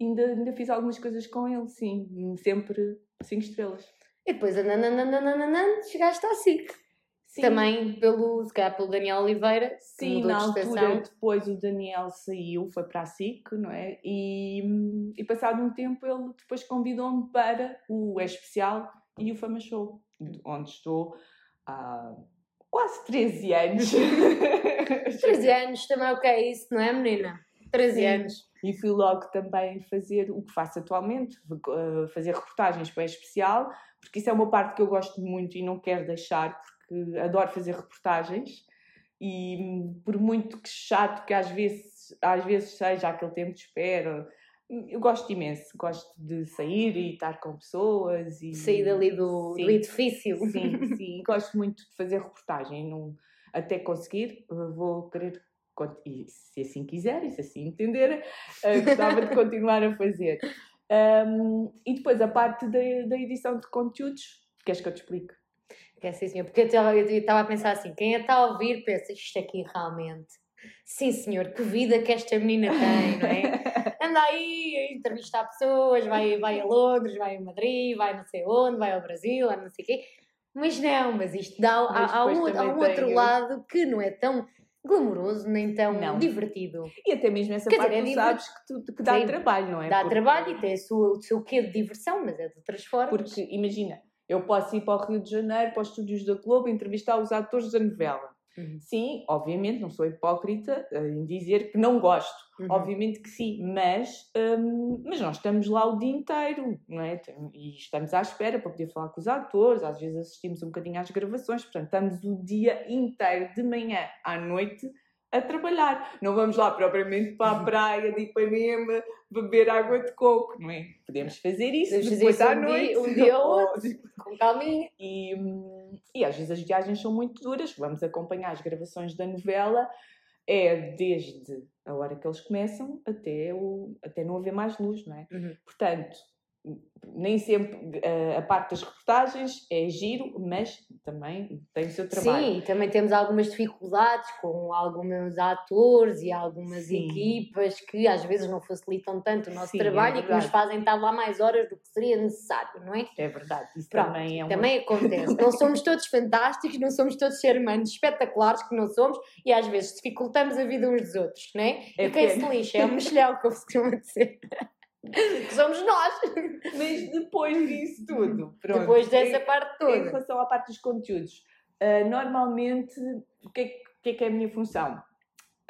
Ainda, ainda fiz algumas coisas com ele, sim. Sempre 5 estrelas. E depois, ananana, chegaste à SIC. Sim. Também pelo, se calhar, pelo Daniel Oliveira. Sim, na altura depois o Daniel saiu, foi para a SIC, não é? E, e passado um tempo ele depois convidou-me para o É Especial e o Fama Show, onde estou há quase 13 anos. 13 anos também é o que é isso, não é menina? 13 Sim. anos. E fui logo também fazer o que faço atualmente, eh, fazer reportagens para o É Especial, porque isso é uma parte que eu gosto muito e não quero deixar, porque adoro fazer reportagens e por muito que chato que às vezes, às vezes seja aquele tempo de espera, eu gosto imenso, gosto de sair e estar com pessoas e sair dali do, sim, do edifício. Sim, sim, gosto muito de fazer reportagem, não, até conseguir, vou querer e se assim quiser, e se assim entender, uh, gostava de continuar a fazer. Um, e depois a parte da, da edição de conteúdos, queres que eu te explique? É sim, senhor. Porque eu estava a pensar assim: quem está a ouvir pensa, isto aqui realmente. Sim, senhor, que vida que esta menina tem, não é? Anda aí a entrevistar pessoas, vai, vai a Londres, vai a Madrid, vai não sei onde, vai ao Brasil, não sei o quê. Mas não, mas isto dá mas há, um, há um outro lado que não é tão glamouroso nem tão não. divertido. E até mesmo essa Quer parte dizer, é tu sabes que, tu, que dá Sim, trabalho, não é? Dá Porque... trabalho e tem o seu, o seu quê de diversão, mas é de outras formas. Porque imagina, eu posso ir para o Rio de Janeiro, para os estúdios da Globo, entrevistar os atores da novela. Uhum. Sim, obviamente, não sou hipócrita uh, em dizer que não gosto. Uhum. Obviamente que sim, mas, um, mas nós estamos lá o dia inteiro, não é? E estamos à espera para poder falar com os atores, às vezes assistimos um bocadinho às gravações, portanto, estamos o dia inteiro, de manhã à noite, a trabalhar. Não vamos lá propriamente para a praia de Ipanema beber água de coco, não é? Podemos fazer isso Podemos depois fazer à um noite. Dia, um dia ou outro, com calminha. E, e às vezes as viagens são muito duras, vamos acompanhar as gravações da novela, é desde a hora que eles começam até, o, até não haver mais luz, não é? Uhum. Portanto, nem sempre uh, a parte das reportagens é giro, mas também tem o seu trabalho. Sim, também temos algumas dificuldades com alguns atores e algumas Sim. equipas que às vezes não facilitam tanto o nosso Sim, é trabalho é e que nos fazem estar lá mais horas do que seria necessário, não é? É verdade, isso Pronto, também é uma... Também acontece. não somos todos fantásticos, não somos todos seres humanos espetaculares que não somos e às vezes dificultamos a vida uns dos outros, não é? é e quem se lixa é o mexilhão, como se costuma dizer que somos nós. Mas depois disso tudo, pronto, depois dessa em, parte toda. Em relação à parte dos conteúdos, uh, normalmente, o que, é, que, é, que é a minha função?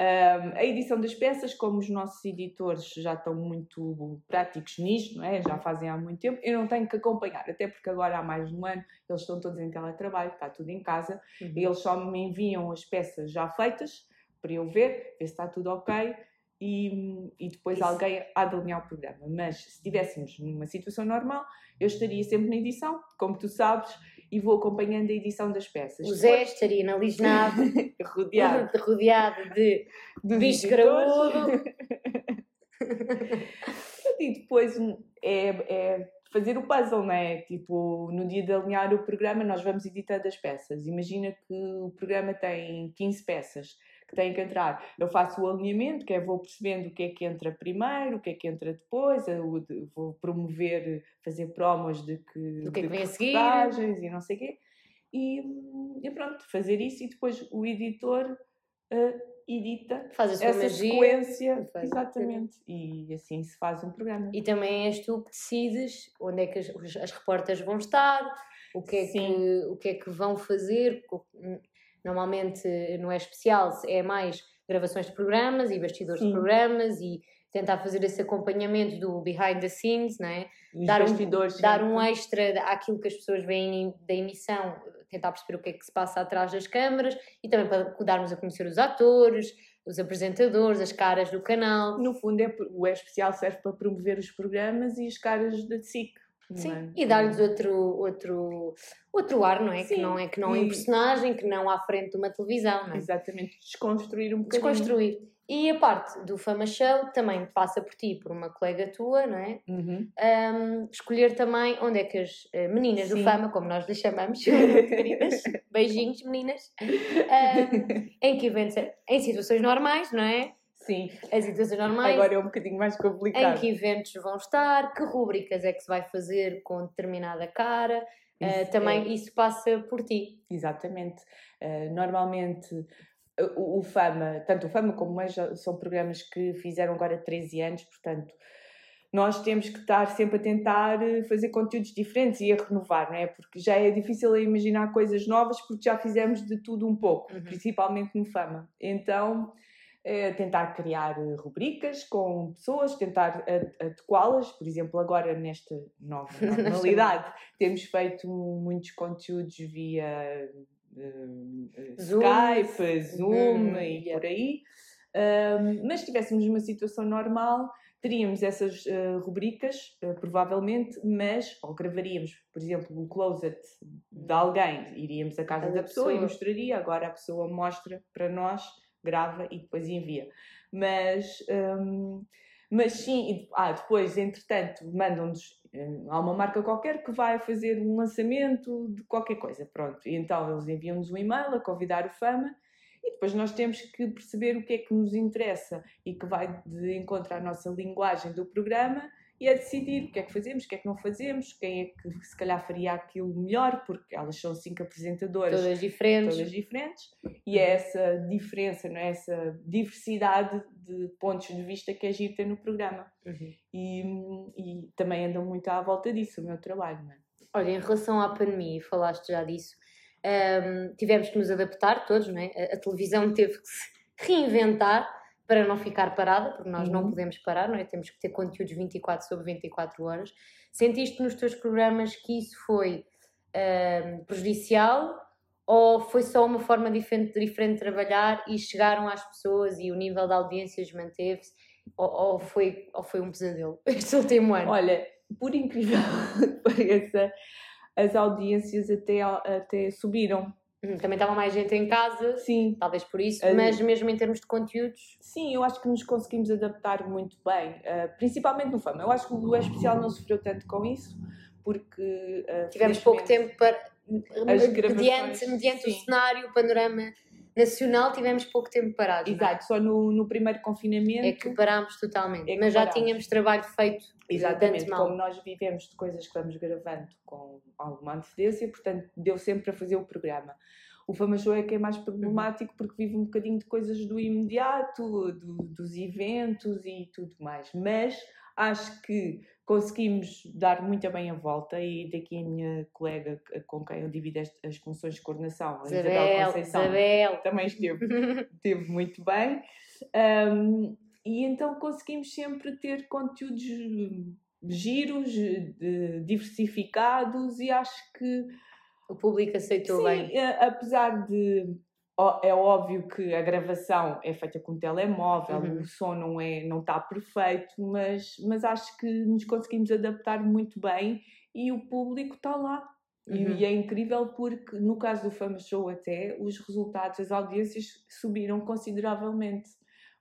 Um, a edição das peças, como os nossos editores já estão muito práticos nisto, não é? já fazem há muito tempo, eu não tenho que acompanhar, até porque agora há mais de um ano eles estão todos em teletrabalho, está tudo em casa, uhum. e eles só me enviam as peças já feitas para eu ver, ver se está tudo ok, e, e depois Isso. alguém há de alinhar o programa. Mas se estivéssemos numa situação normal, eu estaria sempre na edição, como tu sabes, e vou acompanhando a edição das peças. O Zé estaria na Lisnave, rodeado. rodeado de, bicho graúdo. e depois é, é, fazer o puzzle, não é? Tipo, no dia de alinhar o programa, nós vamos editando as peças. Imagina que o programa tem 15 peças que têm que entrar. Eu faço o alinhamento, que é vou percebendo o que é que entra primeiro, o que é que entra depois, vou promover, fazer promos de que, do que é que vem a seguir e não sei o quê. E, e, pronto, fazer isso e depois o editor uh, edita faz essa magia, sequência. Exatamente. E assim se faz um programa. E também és tu que decides onde é que as, as repórteres vão estar, o que, é que, o que é que vão fazer, Normalmente não é especial, é mais gravações de programas e bastidores Sim. de programas e tentar fazer esse acompanhamento do behind the scenes, não é? dar um, dar um extra àquilo que as pessoas veem da emissão, tentar perceber o que é que se passa atrás das câmaras e também para darmos a conhecer os atores, os apresentadores, as caras do canal. No fundo, é, o é especial serve para promover os programas e as caras da SIC. Sim, é? e dar-lhes outro, outro, outro ar, não é? Sim. Que não é que não é um personagem, que não à frente de uma televisão, não é? Exatamente, desconstruir um bocadinho. Desconstruir. E a parte do Fama Show também passa por ti, por uma colega tua, não é? Uhum. Um, escolher também onde é que as eh, meninas Sim. do Fama, como nós lhes chamamos, queridas, beijinhos meninas, um, em que eventos, em situações normais, não é? Sim. As situações normais. Agora é um bocadinho mais complicado. Em que eventos vão estar, que rubricas é que se vai fazer com determinada cara. Eh, isso, uh, também é. isso passa por ti. Exatamente. Uh, normalmente o, o, Fama, tanto o Fama como o Meja, são programas que fizeram agora 13 anos, portanto nós temos que estar sempre a tentar fazer conteúdos diferentes e a renovar, não é? Porque já é difícil imaginar coisas novas porque já fizemos de tudo um pouco, uhum. principalmente no Fama. Então tentar criar eh, rubricas com pessoas, tentar adequá-las, por exemplo, agora nesta nova normalidade, temos feito muitos conteúdos via uh, Zoom. Skype, Zoom hum, e yeah. por aí. Mas se tivéssemos uma situação normal, teríamos essas uh, rubricas, uh, provavelmente, mas, ou gravaríamos, por exemplo, o closet de alguém, iríamos à casa da pessoa, pessoa, e mostraria, agora a pessoa mostra para nós grava e depois envia. Mas, um, mas sim, ah, depois, entretanto, mandam-nos. Hum, há uma marca qualquer que vai fazer um lançamento de qualquer coisa, pronto. E então eles enviam-nos um e-mail a convidar o Fama e depois nós temos que perceber o que é que nos interessa e que vai de encontro à nossa linguagem do programa e é decidir o que é que fazemos, o que é que não fazemos, quem é que se calhar faria aquilo melhor, porque elas são cinco apresentadoras. Todas diferentes. Todas diferentes. E é essa diferença, não é? essa diversidade de pontos de vista que a gente tem no programa. Uhum. E, e também andam muito à volta disso, o meu trabalho. Não é? Olha, em relação à pandemia, falaste já disso, um, tivemos que nos adaptar todos, não é? A, a televisão teve que se reinventar para não ficar parada, porque nós uhum. não podemos parar, não é? Temos que ter conteúdos 24 sobre 24 horas. Sentiste nos teus programas que isso foi uh, prejudicial ou foi só uma forma diferente, diferente de trabalhar e chegaram às pessoas e o nível de audiências manteve-se? Ou, ou, foi, ou foi um pesadelo este último ano? Olha, por incrível que pareça, as audiências até, até subiram Uhum, também estava mais gente em casa, sim. talvez por isso, mas mesmo em termos de conteúdos. Sim, eu acho que nos conseguimos adaptar muito bem, uh, principalmente no Fama. Eu acho que o especial não sofreu tanto com isso, porque. Uh, Tivemos pouco tempo para. Mediante, mediante o cenário, o panorama nacional, tivemos pouco tempo parado. É? Exato, é? só no, no primeiro confinamento. É que parámos totalmente, é mas já tínhamos trabalho feito. Exatamente, como nós vivemos de coisas que vamos gravando com alguma antecedência, portanto deu sempre para fazer o programa. O Fama Show é que é mais problemático porque vive um bocadinho de coisas do imediato, do, dos eventos e tudo mais. Mas acho que conseguimos dar muito bem a volta e daqui a minha colega com quem eu divido as funções de coordenação, a Isabel, Conceição, Isabel. também esteve, esteve muito bem. Um, e então conseguimos sempre ter conteúdos giros, diversificados e acho que o público aceitou sim, bem. Apesar de é óbvio que a gravação é feita com telemóvel, uhum. o som não é não está perfeito, mas, mas acho que nos conseguimos adaptar muito bem e o público está lá. Uhum. E, é incrível porque, no caso do Fama Show, até os resultados, as audiências subiram consideravelmente.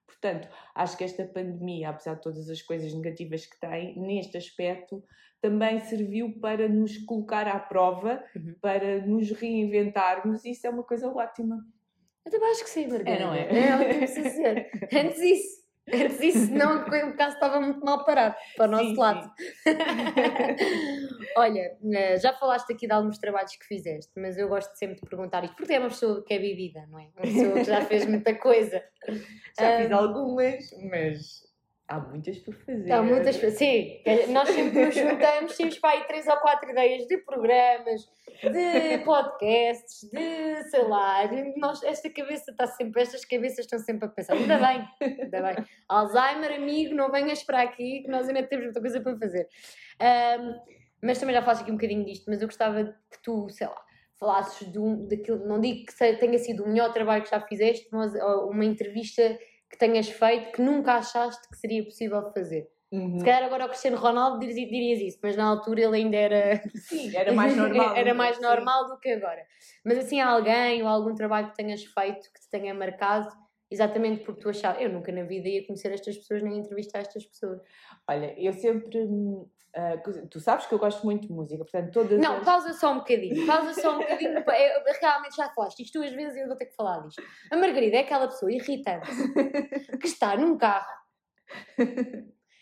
Portanto, acho que esta pandemia, apesar de todas as coisas negativas que tem, neste aspecto, também serviu para nos colocar à prova, uhum. para nos reinventarmos, e isso é uma coisa ótima. Eu também acho que sim, Margarida. É, não é? É, que ser. Antes isso. Antes isso, não, o caso estava muito mal parado para o nosso sim, lado. Sim. Olha, eh, já falaste aqui de alguns trabalhos que fizeste, mas eu gosto sempre de perguntar isto, porque é uma pessoa que é vivida, não é? Uma pessoa que já fez muita coisa. Já fiz algumas, mas Há muitas por fazer. Há muitas Sim, nós sempre nos juntamos, temos para aí três ou quatro ideias de programas, de podcasts, de sei lá. Nós, esta cabeça está sempre, estas cabeças estão sempre a pensar. Ainda bem, ainda bem. Alzheimer, amigo, não venhas para aqui que nós ainda temos muita coisa para fazer. Um, mas também já falaste aqui um bocadinho disto, mas eu gostava que tu, sei lá, falasses de um, daquilo, não digo que tenha sido o melhor trabalho que já fizeste, mas uma entrevista que tenhas feito que nunca achaste que seria possível fazer? Uhum. Se calhar agora o Cristiano Ronaldo dirias, dirias isso, mas na altura ele ainda era. Sim, era mais normal. era mais normal do que agora. Mas assim, alguém ou algum trabalho que tenhas feito que te tenha marcado, exatamente porque tu achavas. Eu nunca na vida ia conhecer estas pessoas nem entrevistar estas pessoas. Olha, eu sempre. Uh, tu sabes que eu gosto muito de música, portanto, todas. Não, as... pausa só um bocadinho, pausa só um bocadinho. eu, realmente já falaste isto duas vezes e eu vou ter que falar disto. A Margarida é aquela pessoa irritante que está num carro.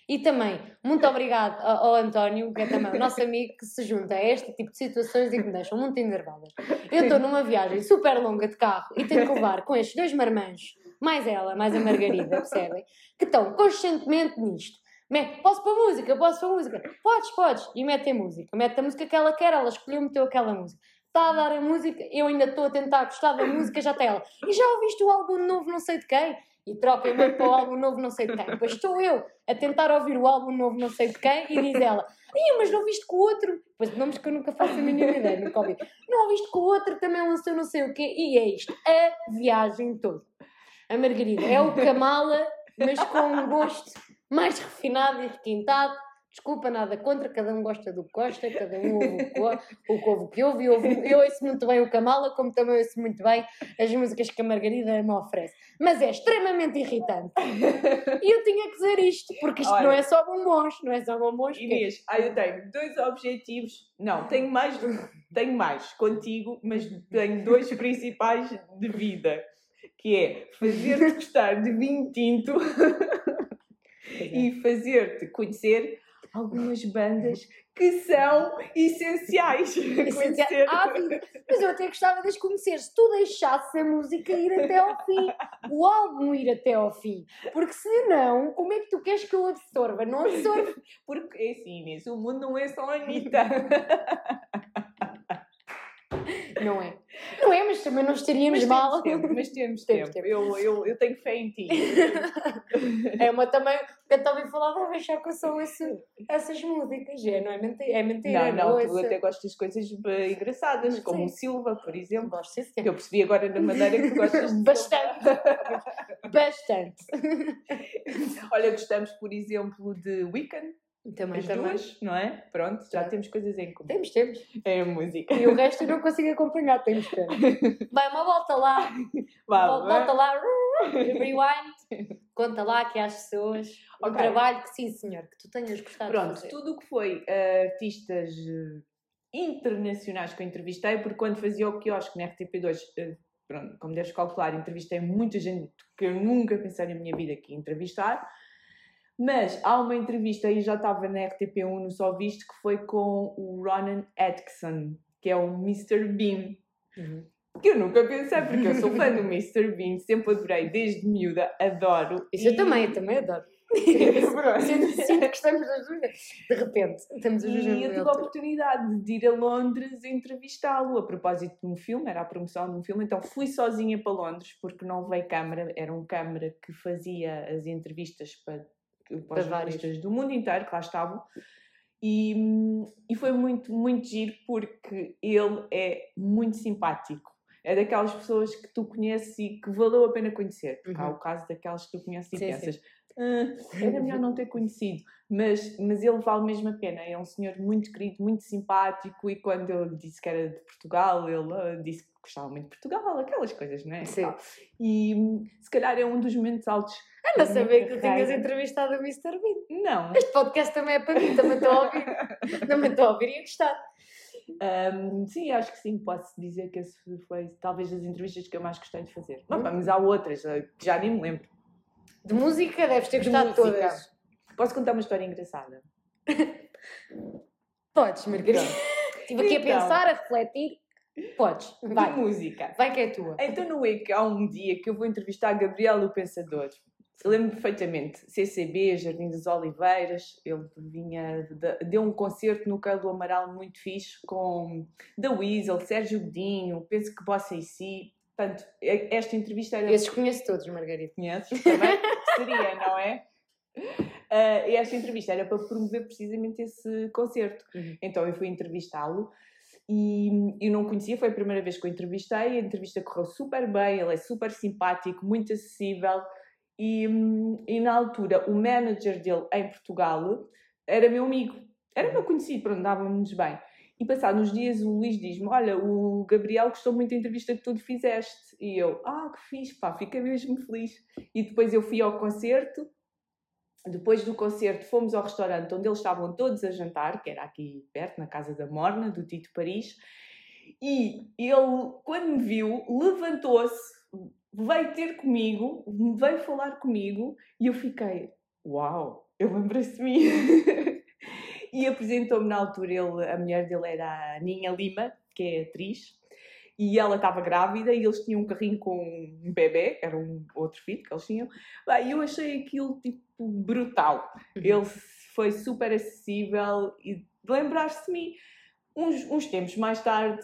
E também, muito obrigado ao, ao, António, que é também o nosso amigo, que se junta a este tipo de situações e que me deixam muito enervadas. Eu estou numa viagem super longa de carro e tenho que levar com estes dois marmanjos, mais ela, mais a Margarida, percebem? Que estão constantemente nisto. Posso pôr música? Posso pôr música? Podes, podes. E metem música. Mete a música que ela quer, ela escolheu, meteu aquela música. Está a dar a música, eu ainda estou a tentar gostar da música, já está ela. E já ouviste o álbum novo, não sei de quem? E troca me para o álbum novo, não sei de quem. Depois estou eu a tentar ouvir o álbum novo, não sei de quem, e diz ela: Ai, mas não viste com o outro? Pois nomes que eu nunca faço a mínima ideia, nunca ouvi. Não ouviste com o outro, também lançou não sei o quê. E é isto, a viagem toda. A Margarida é o Kamala, mas com um gosto mais refinado e requintado. Desculpa, nada contra, cada um gosta do que gosta, cada um ouve o que ouve, que ouve. Eu, eu ouço muito bem o Kamala, como também ouço muito bem as músicas que a Margarida me oferece. Mas é extremamente irritante. E eu tinha que dizer isto, porque isto Olha, não é só bombons, não é só bombons. Inês, ah, eu tenho dois objetivos, não, tenho mais, tenho mais contigo, mas tenho dois principais de vida, que é fazer-te gostar de vinho tinto e fazer-te conhecer algumas bandas que são essenciais. Conhecer... Ah, mas eu até gostava de as conhecer se tu deixasses a música ir até ao fim, o álbum ir até ao fim. Porque senão, como é que tu queres que eu absorva? Não absorvo. Porque é assim, Inês, o mundo não é só a Anitta. Não é? Não é, mas também não estaríamos mas mal. Tempo, mas temos, temos tempo. Eu, eu, eu tenho fé em ti. é uma também. Eu também falava, vou deixar que eu sou esse, essas músicas. É, não é mentira. É mentira não, não, não tu até gostas de coisas engraçadas, sim. como o Silva, por exemplo. Gosto sim. Que eu percebi agora na maneira que tu gostas de. Bastante. Bastante. Olha, gostamos, por exemplo, de Weekend. Também, As também. duas, não é? Pronto, já temos coisas em comum. Temos, temos. É a música. E o resto eu não consigo acompanhar, temos que. Vai, uma volta lá. Vá, volta lá. Rewind. Conta lá que às pessoas. Okay. Um trabalho que sim, senhor, que tu tenhas gostado Pronto, de fazer. tudo o que foi uh, artistas uh, internacionais que eu entrevistei, porque quando fazia o quiosque na RTP2, uh, eh, pronto, como deves calcular, entrevistei muita gente que eu nunca pensei na minha vida que ia entrevistar. Mas há uma entrevista, e já estava na RTP1 no Só Visto, que foi com o Ronan Atkinson, que é o Mr. Bean. Uhum. Que eu nunca pensei, porque eu sou fã do Mr. Bean, sempre adorei, desde miúda, adoro. Isso e... eu também, eu também adoro. sinto, sinto que estamos as duas. De repente, estamos as duas E eu tive a oportunidade de ir a Londres entrevistá-lo a propósito de um filme, era a promoção de um filme, então fui sozinha para Londres porque não veio câmara, era um câmara que fazia as entrevistas para, para, jornalistas do mundo inteiro que lá estavam. E, e foi muito, muito giro porque ele é muito simpático. É daquelas pessoas que tu conheces e que valeu a pena conhecer. Porque há Uhum. o caso daquelas que tu conheces e Sim, sim. pensas, "Ah, era melhor não ter conhecido. Mas, mas ele vale mesmo a pena. É um senhor muito querido, muito simpático. E quando eu lhe disse que era de Portugal, ele ah, disse que gostava muito de Portugal, aquelas coisas, não é? Sim. E se calhar é um dos momentos altos. Anda a da minha saber que tu tinhas entrevistado o Mr. Bean. Não. Este podcast também é para mim, também estou a ouvir. também estou a ouvir e a gostar. Hum, sim, acho que sim, posso dizer que esse foi talvez das entrevistas que eu mais gostei de fazer. Não, Hum. mas há outras ah, que já nem me lembro. De música deves ter De gostado de música. todas. Posso contar uma história engraçada? Podes, Margarida. Estive aqui a Então. pensar, a refletir. Podes, De vai. música. Vai que é tua. Então no Wake há um dia que eu vou entrevistar Gabriel o Pensador. Lembro perfeitamente, CCB, Jardim das Oliveiras, ele vinha, de- deu um concerto no Calo do Amaral muito fixe com The Weasel, Sérgio Godinho, penso que Bossa e Si. Portanto, esta entrevista era... Esses conheço todos, Margarida. Conheces também? Seria, não é? Ah, e esta entrevista era para promover precisamente esse concerto. Uhum. Então eu fui entrevistá-lo e eu não conhecia, foi a primeira vez que eu entrevistei. A entrevista correu super bem, ele é super simpático, muito acessível. E, e na altura o manager dele em Portugal era meu amigo, era meu conhecido, pronto, dávamos bem. E passados uns dias o Luís diz-me: Olha, o Gabriel gostou muito da entrevista que tu lhe fizeste. E eu: Ah, que fixe, pá, fica mesmo feliz. E depois eu fui ao concerto. Depois do concerto, fomos ao restaurante onde eles estavam todos a jantar, que era aqui perto, na Casa da Morna, do Tito Paris. E ele, quando me viu, levantou-se, veio ter comigo, veio falar comigo, e eu fiquei: Uau, ele lembra-se de mim. e apresentou-me na altura, ele, a mulher dele era a Ninha Lima, que é atriz, e ela estava grávida e eles tinham um carrinho com um bebê, era um outro filho que eles tinham. Bem, eu achei aquilo tipo brutal. Ele foi super acessível e lembrar-se de mim. Uns, uns tempos mais tarde,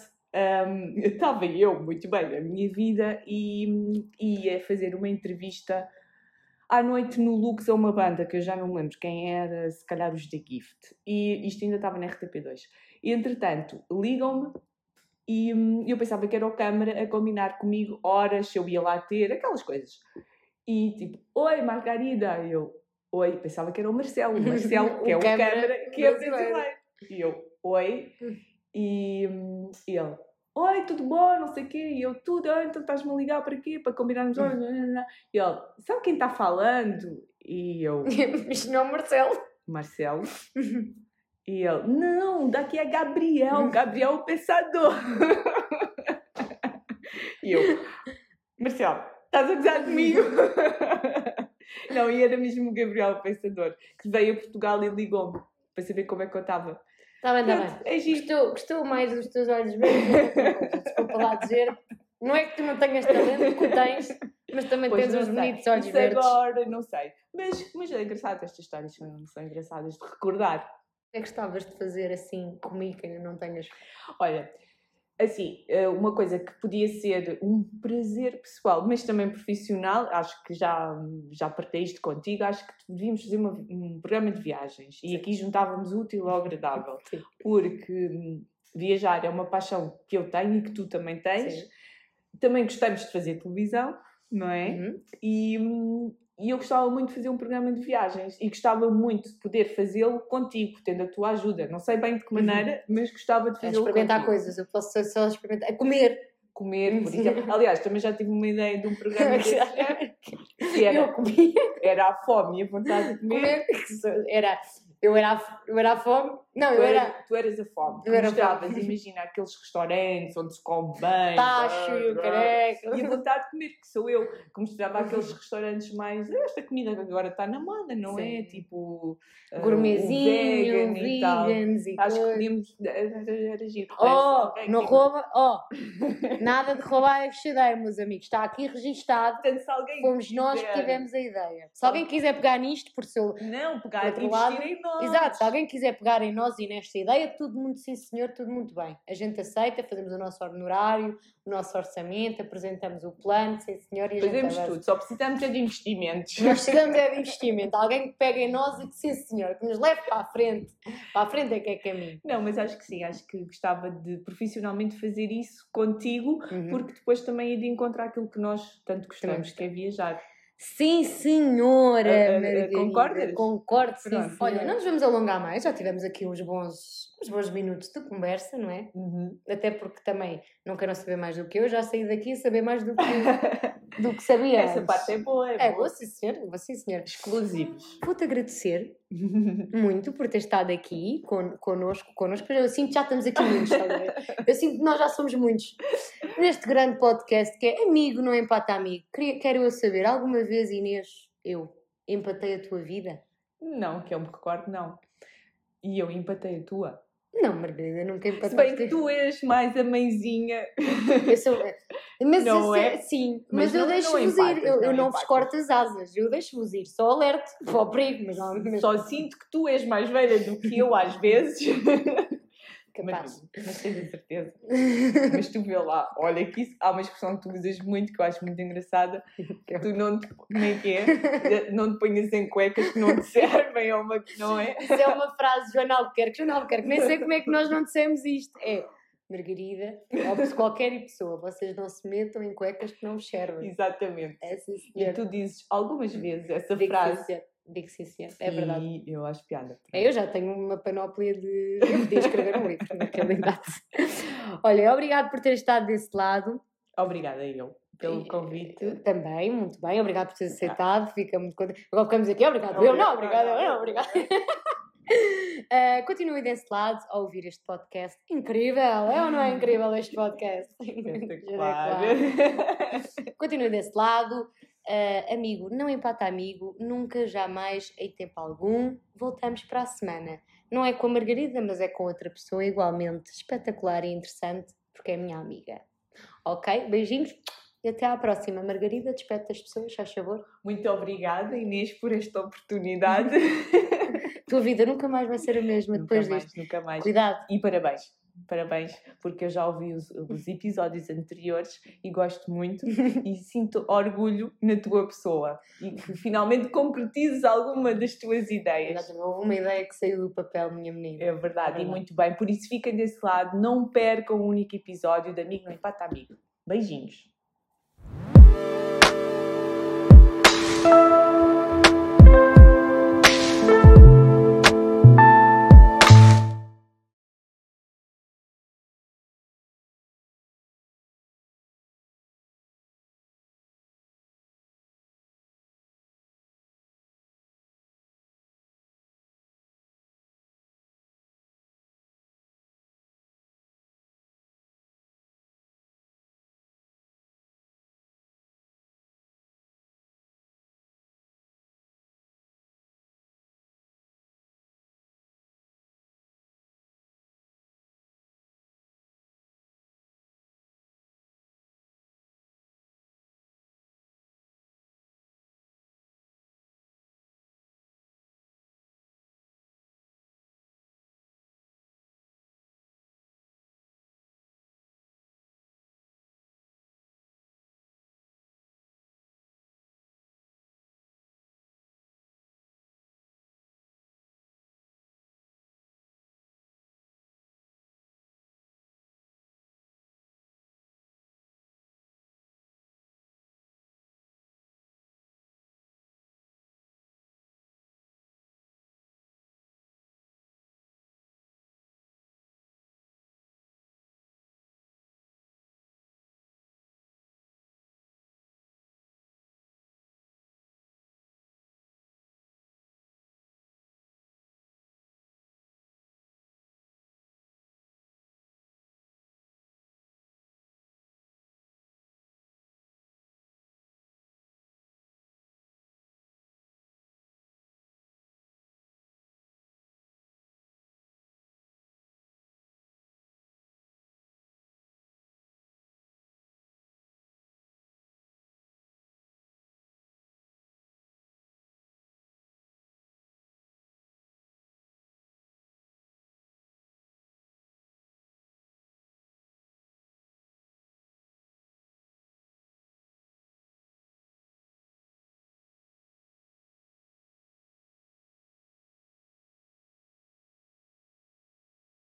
hum, estava eu muito bem na minha vida e e ia fazer uma entrevista à noite no Lux a uma banda que eu já não me lembro quem era, se calhar os The Gift. E isto ainda estava na RTP2. E entretanto, ligam-me e hum, eu pensava que era o câmara a combinar comigo horas, se eu ia lá ter, aquelas coisas. E tipo, oi Margarida, eu, oi, pensava que era o Marcelo, o Marcelo, que é O o câmara câmara que é brasileiro. E eu, oi, e hum, ele, oi, tudo bom, não sei o quê, e eu, tudo, ah, então estás-me a ligar para quê? Para combinarmos horas? E ele, sabe quem está falando? E eu, Isto não é o Marcelo. Marcelo. E ele, não, daqui é Gabriel, Gabriel o Pensador. e eu, Marcelo, estás a gozar comigo? não, e era mesmo o Gabriel o Pensador, que veio a Portugal e ligou-me para saber como é que eu estava. Está bem, está bem. É. Gostou, gostou mais dos teus olhos verdes? Desculpa lá dizer. Não é que tu não tenhas talento, que o tens, mas também Pois tens uns sei. bonitos olhos Isso verdes. agora, não sei. Mas, mas é engraçado, estas histórias são, são engraçadas de recordar. O que é que gostavas de fazer assim comigo que ainda não tenhas? Olha, assim, eh, uma coisa que podia ser um prazer pessoal, mas também profissional, acho que já, já partilhei isto contigo, acho que devíamos fazer uma- um programa de viagens e Sim. aqui juntávamos útil ao agradável, Sim. porque hum, viajar é uma paixão que eu tenho e que tu também tens. Sim. Também gostamos de fazer televisão, não é? Uhum. E, hum, e eu gostava muito de fazer um programa de viagens e gostava muito de poder fazê-lo contigo, tendo a tua ajuda. Não sei bem de que maneira, mas gostava de É fazê-lo experimentar contigo. coisas, eu posso só experimentar. É comer. Comer, por exemplo. Aliás, também já tive uma ideia de um programa desse que era, Eu comia. era a fome e a vontade de comer. comer. Era Eu era, eu era a fome? Não, Tu, eu era, era tu eras a fome. Eu era a mostravas, fome. imagina, aqueles restaurantes onde se come bem. tacho, careca. E a vontade de comer, que sou eu, que mostrava aqueles restaurantes mais. Esta comida que agora está na moda, não é? Sim. Tipo. ah, Gourmetzinho, vegan e tal. vegans e Acho que podíamos. Era, giro. Oh, Alguém não que- rouba, oh, nada de roubar a fechadeira, meus amigos. Está aqui registado. Portanto, se alguém Fomos nós que quiser- tivemos a ideia. Se alguém quiser pegar nisto, por seu. Não, pegar investir lado, em nós. Exato, se alguém quiser pegar em nós e nesta ideia, tudo muito sim senhor, tudo muito bem. A gente aceita, fazemos o nosso honorário, o nosso orçamento, apresentamos o plano, sim senhor, e Fazemos tudo, só precisamos é de investimentos. Nós precisamos é de investimento, alguém que pegue em nós e que sim senhor, que nos leve para a frente. Para a frente é que é caminho. Não, mas acho que sim, acho que gostava de profissionalmente fazer isso contigo, Uhum. porque depois também ia de encontrar aquilo que nós tanto gostamos, que é viajar. Sim, senhora, ah, Margarida. concordas? Concordo, sim. Olha, não nos vamos alongar mais, já tivemos aqui uns bons, uns bons minutos de conversa, não é? Até porque também não quero saber mais do que eu, já saí daqui a saber mais do que, do que sabia Essa antes. parte é boa, é, É, boa. vou sim, senhor, vou sim, senhor. Exclusivos. Vou-te agradecer muito por ter estado aqui con connosco, connosco. Eu sinto que já estamos aqui muitos, a ver? Eu sinto que nós já somos muitos. Neste grande podcast que é Amigo Não Empata Amigo. Quero eu saber, alguma vez, Inês, eu empatei a tua vida? não, que eu me recordo, não. E eu empatei a tua. Não, Margarida, nunca Se empataste. bem que tu és mais a mãezinha. Eu sou... Mas Não isso é? Sim, Mas mas, eu não- não deixo-vos ir. Eu, eu não não vos corto as asas. Eu deixo-vos ir. Só alerto para o perigo, mas não... Mas Só sinto que tu és mais velha do que eu às vezes. capaz. Mas, mas tenho a certeza. Mas tu vê lá, olha que isso, há uma expressão que tu usas muito que eu acho muito engraçada. Tu não te, como é que é? Não te ponhas em cuecas que não te servem ou uma que não é. Isso é uma frase de Joana Albuquerque. Joana Albuquerque, nem sei como é que nós não dissemos isto. É, Margarida, ou qualquer pessoa, vocês não se metam em cuecas que não vos servem. Exatamente. É sim, E tu dizes algumas vezes essa Digo frase. Digo sim, senhor. É verdade. E eu acho piada. É, Eu já tenho uma panóplia de. Eu podia escrever um livro naquela idade. Olha, obrigado por ter estado desse lado. Obrigada eu pelo convite. Também, muito bem. Obrigado por teres aceitado. Fica muito contente. Agora ficamos aqui. Obrigado. Eu não, obrigado. Eu não, obrigado. Uh, continue desse lado a ouvir este podcast. Incrível! É ou não é incrível este podcast? Espetacular. Continue desse lado. Uh, amigo, não empata amigo, nunca, jamais, em tempo algum. Voltamos para a semana. Não é com a Margarida, mas é com outra pessoa igualmente espetacular e interessante, porque é minha amiga. Ok? Beijinhos e até à próxima. Margarida, despete as pessoas, faz favor. Muito obrigada, Inês, por esta oportunidade. Tua vida nunca mais vai ser a mesma nunca depois mais, disto. nunca mais. Cuidado. E parabéns. Parabéns, porque eu já ouvi os, os episódios anteriores e gosto muito e sinto orgulho na tua pessoa e que finalmente concretizes alguma das tuas ideias. Exatamente, Uma ideia que saiu do papel, minha menina. É verdade, É e muito bem. Por isso fiquem desse lado, não percam o único episódio de Amigo Não Empata Amigo. Beijinhos.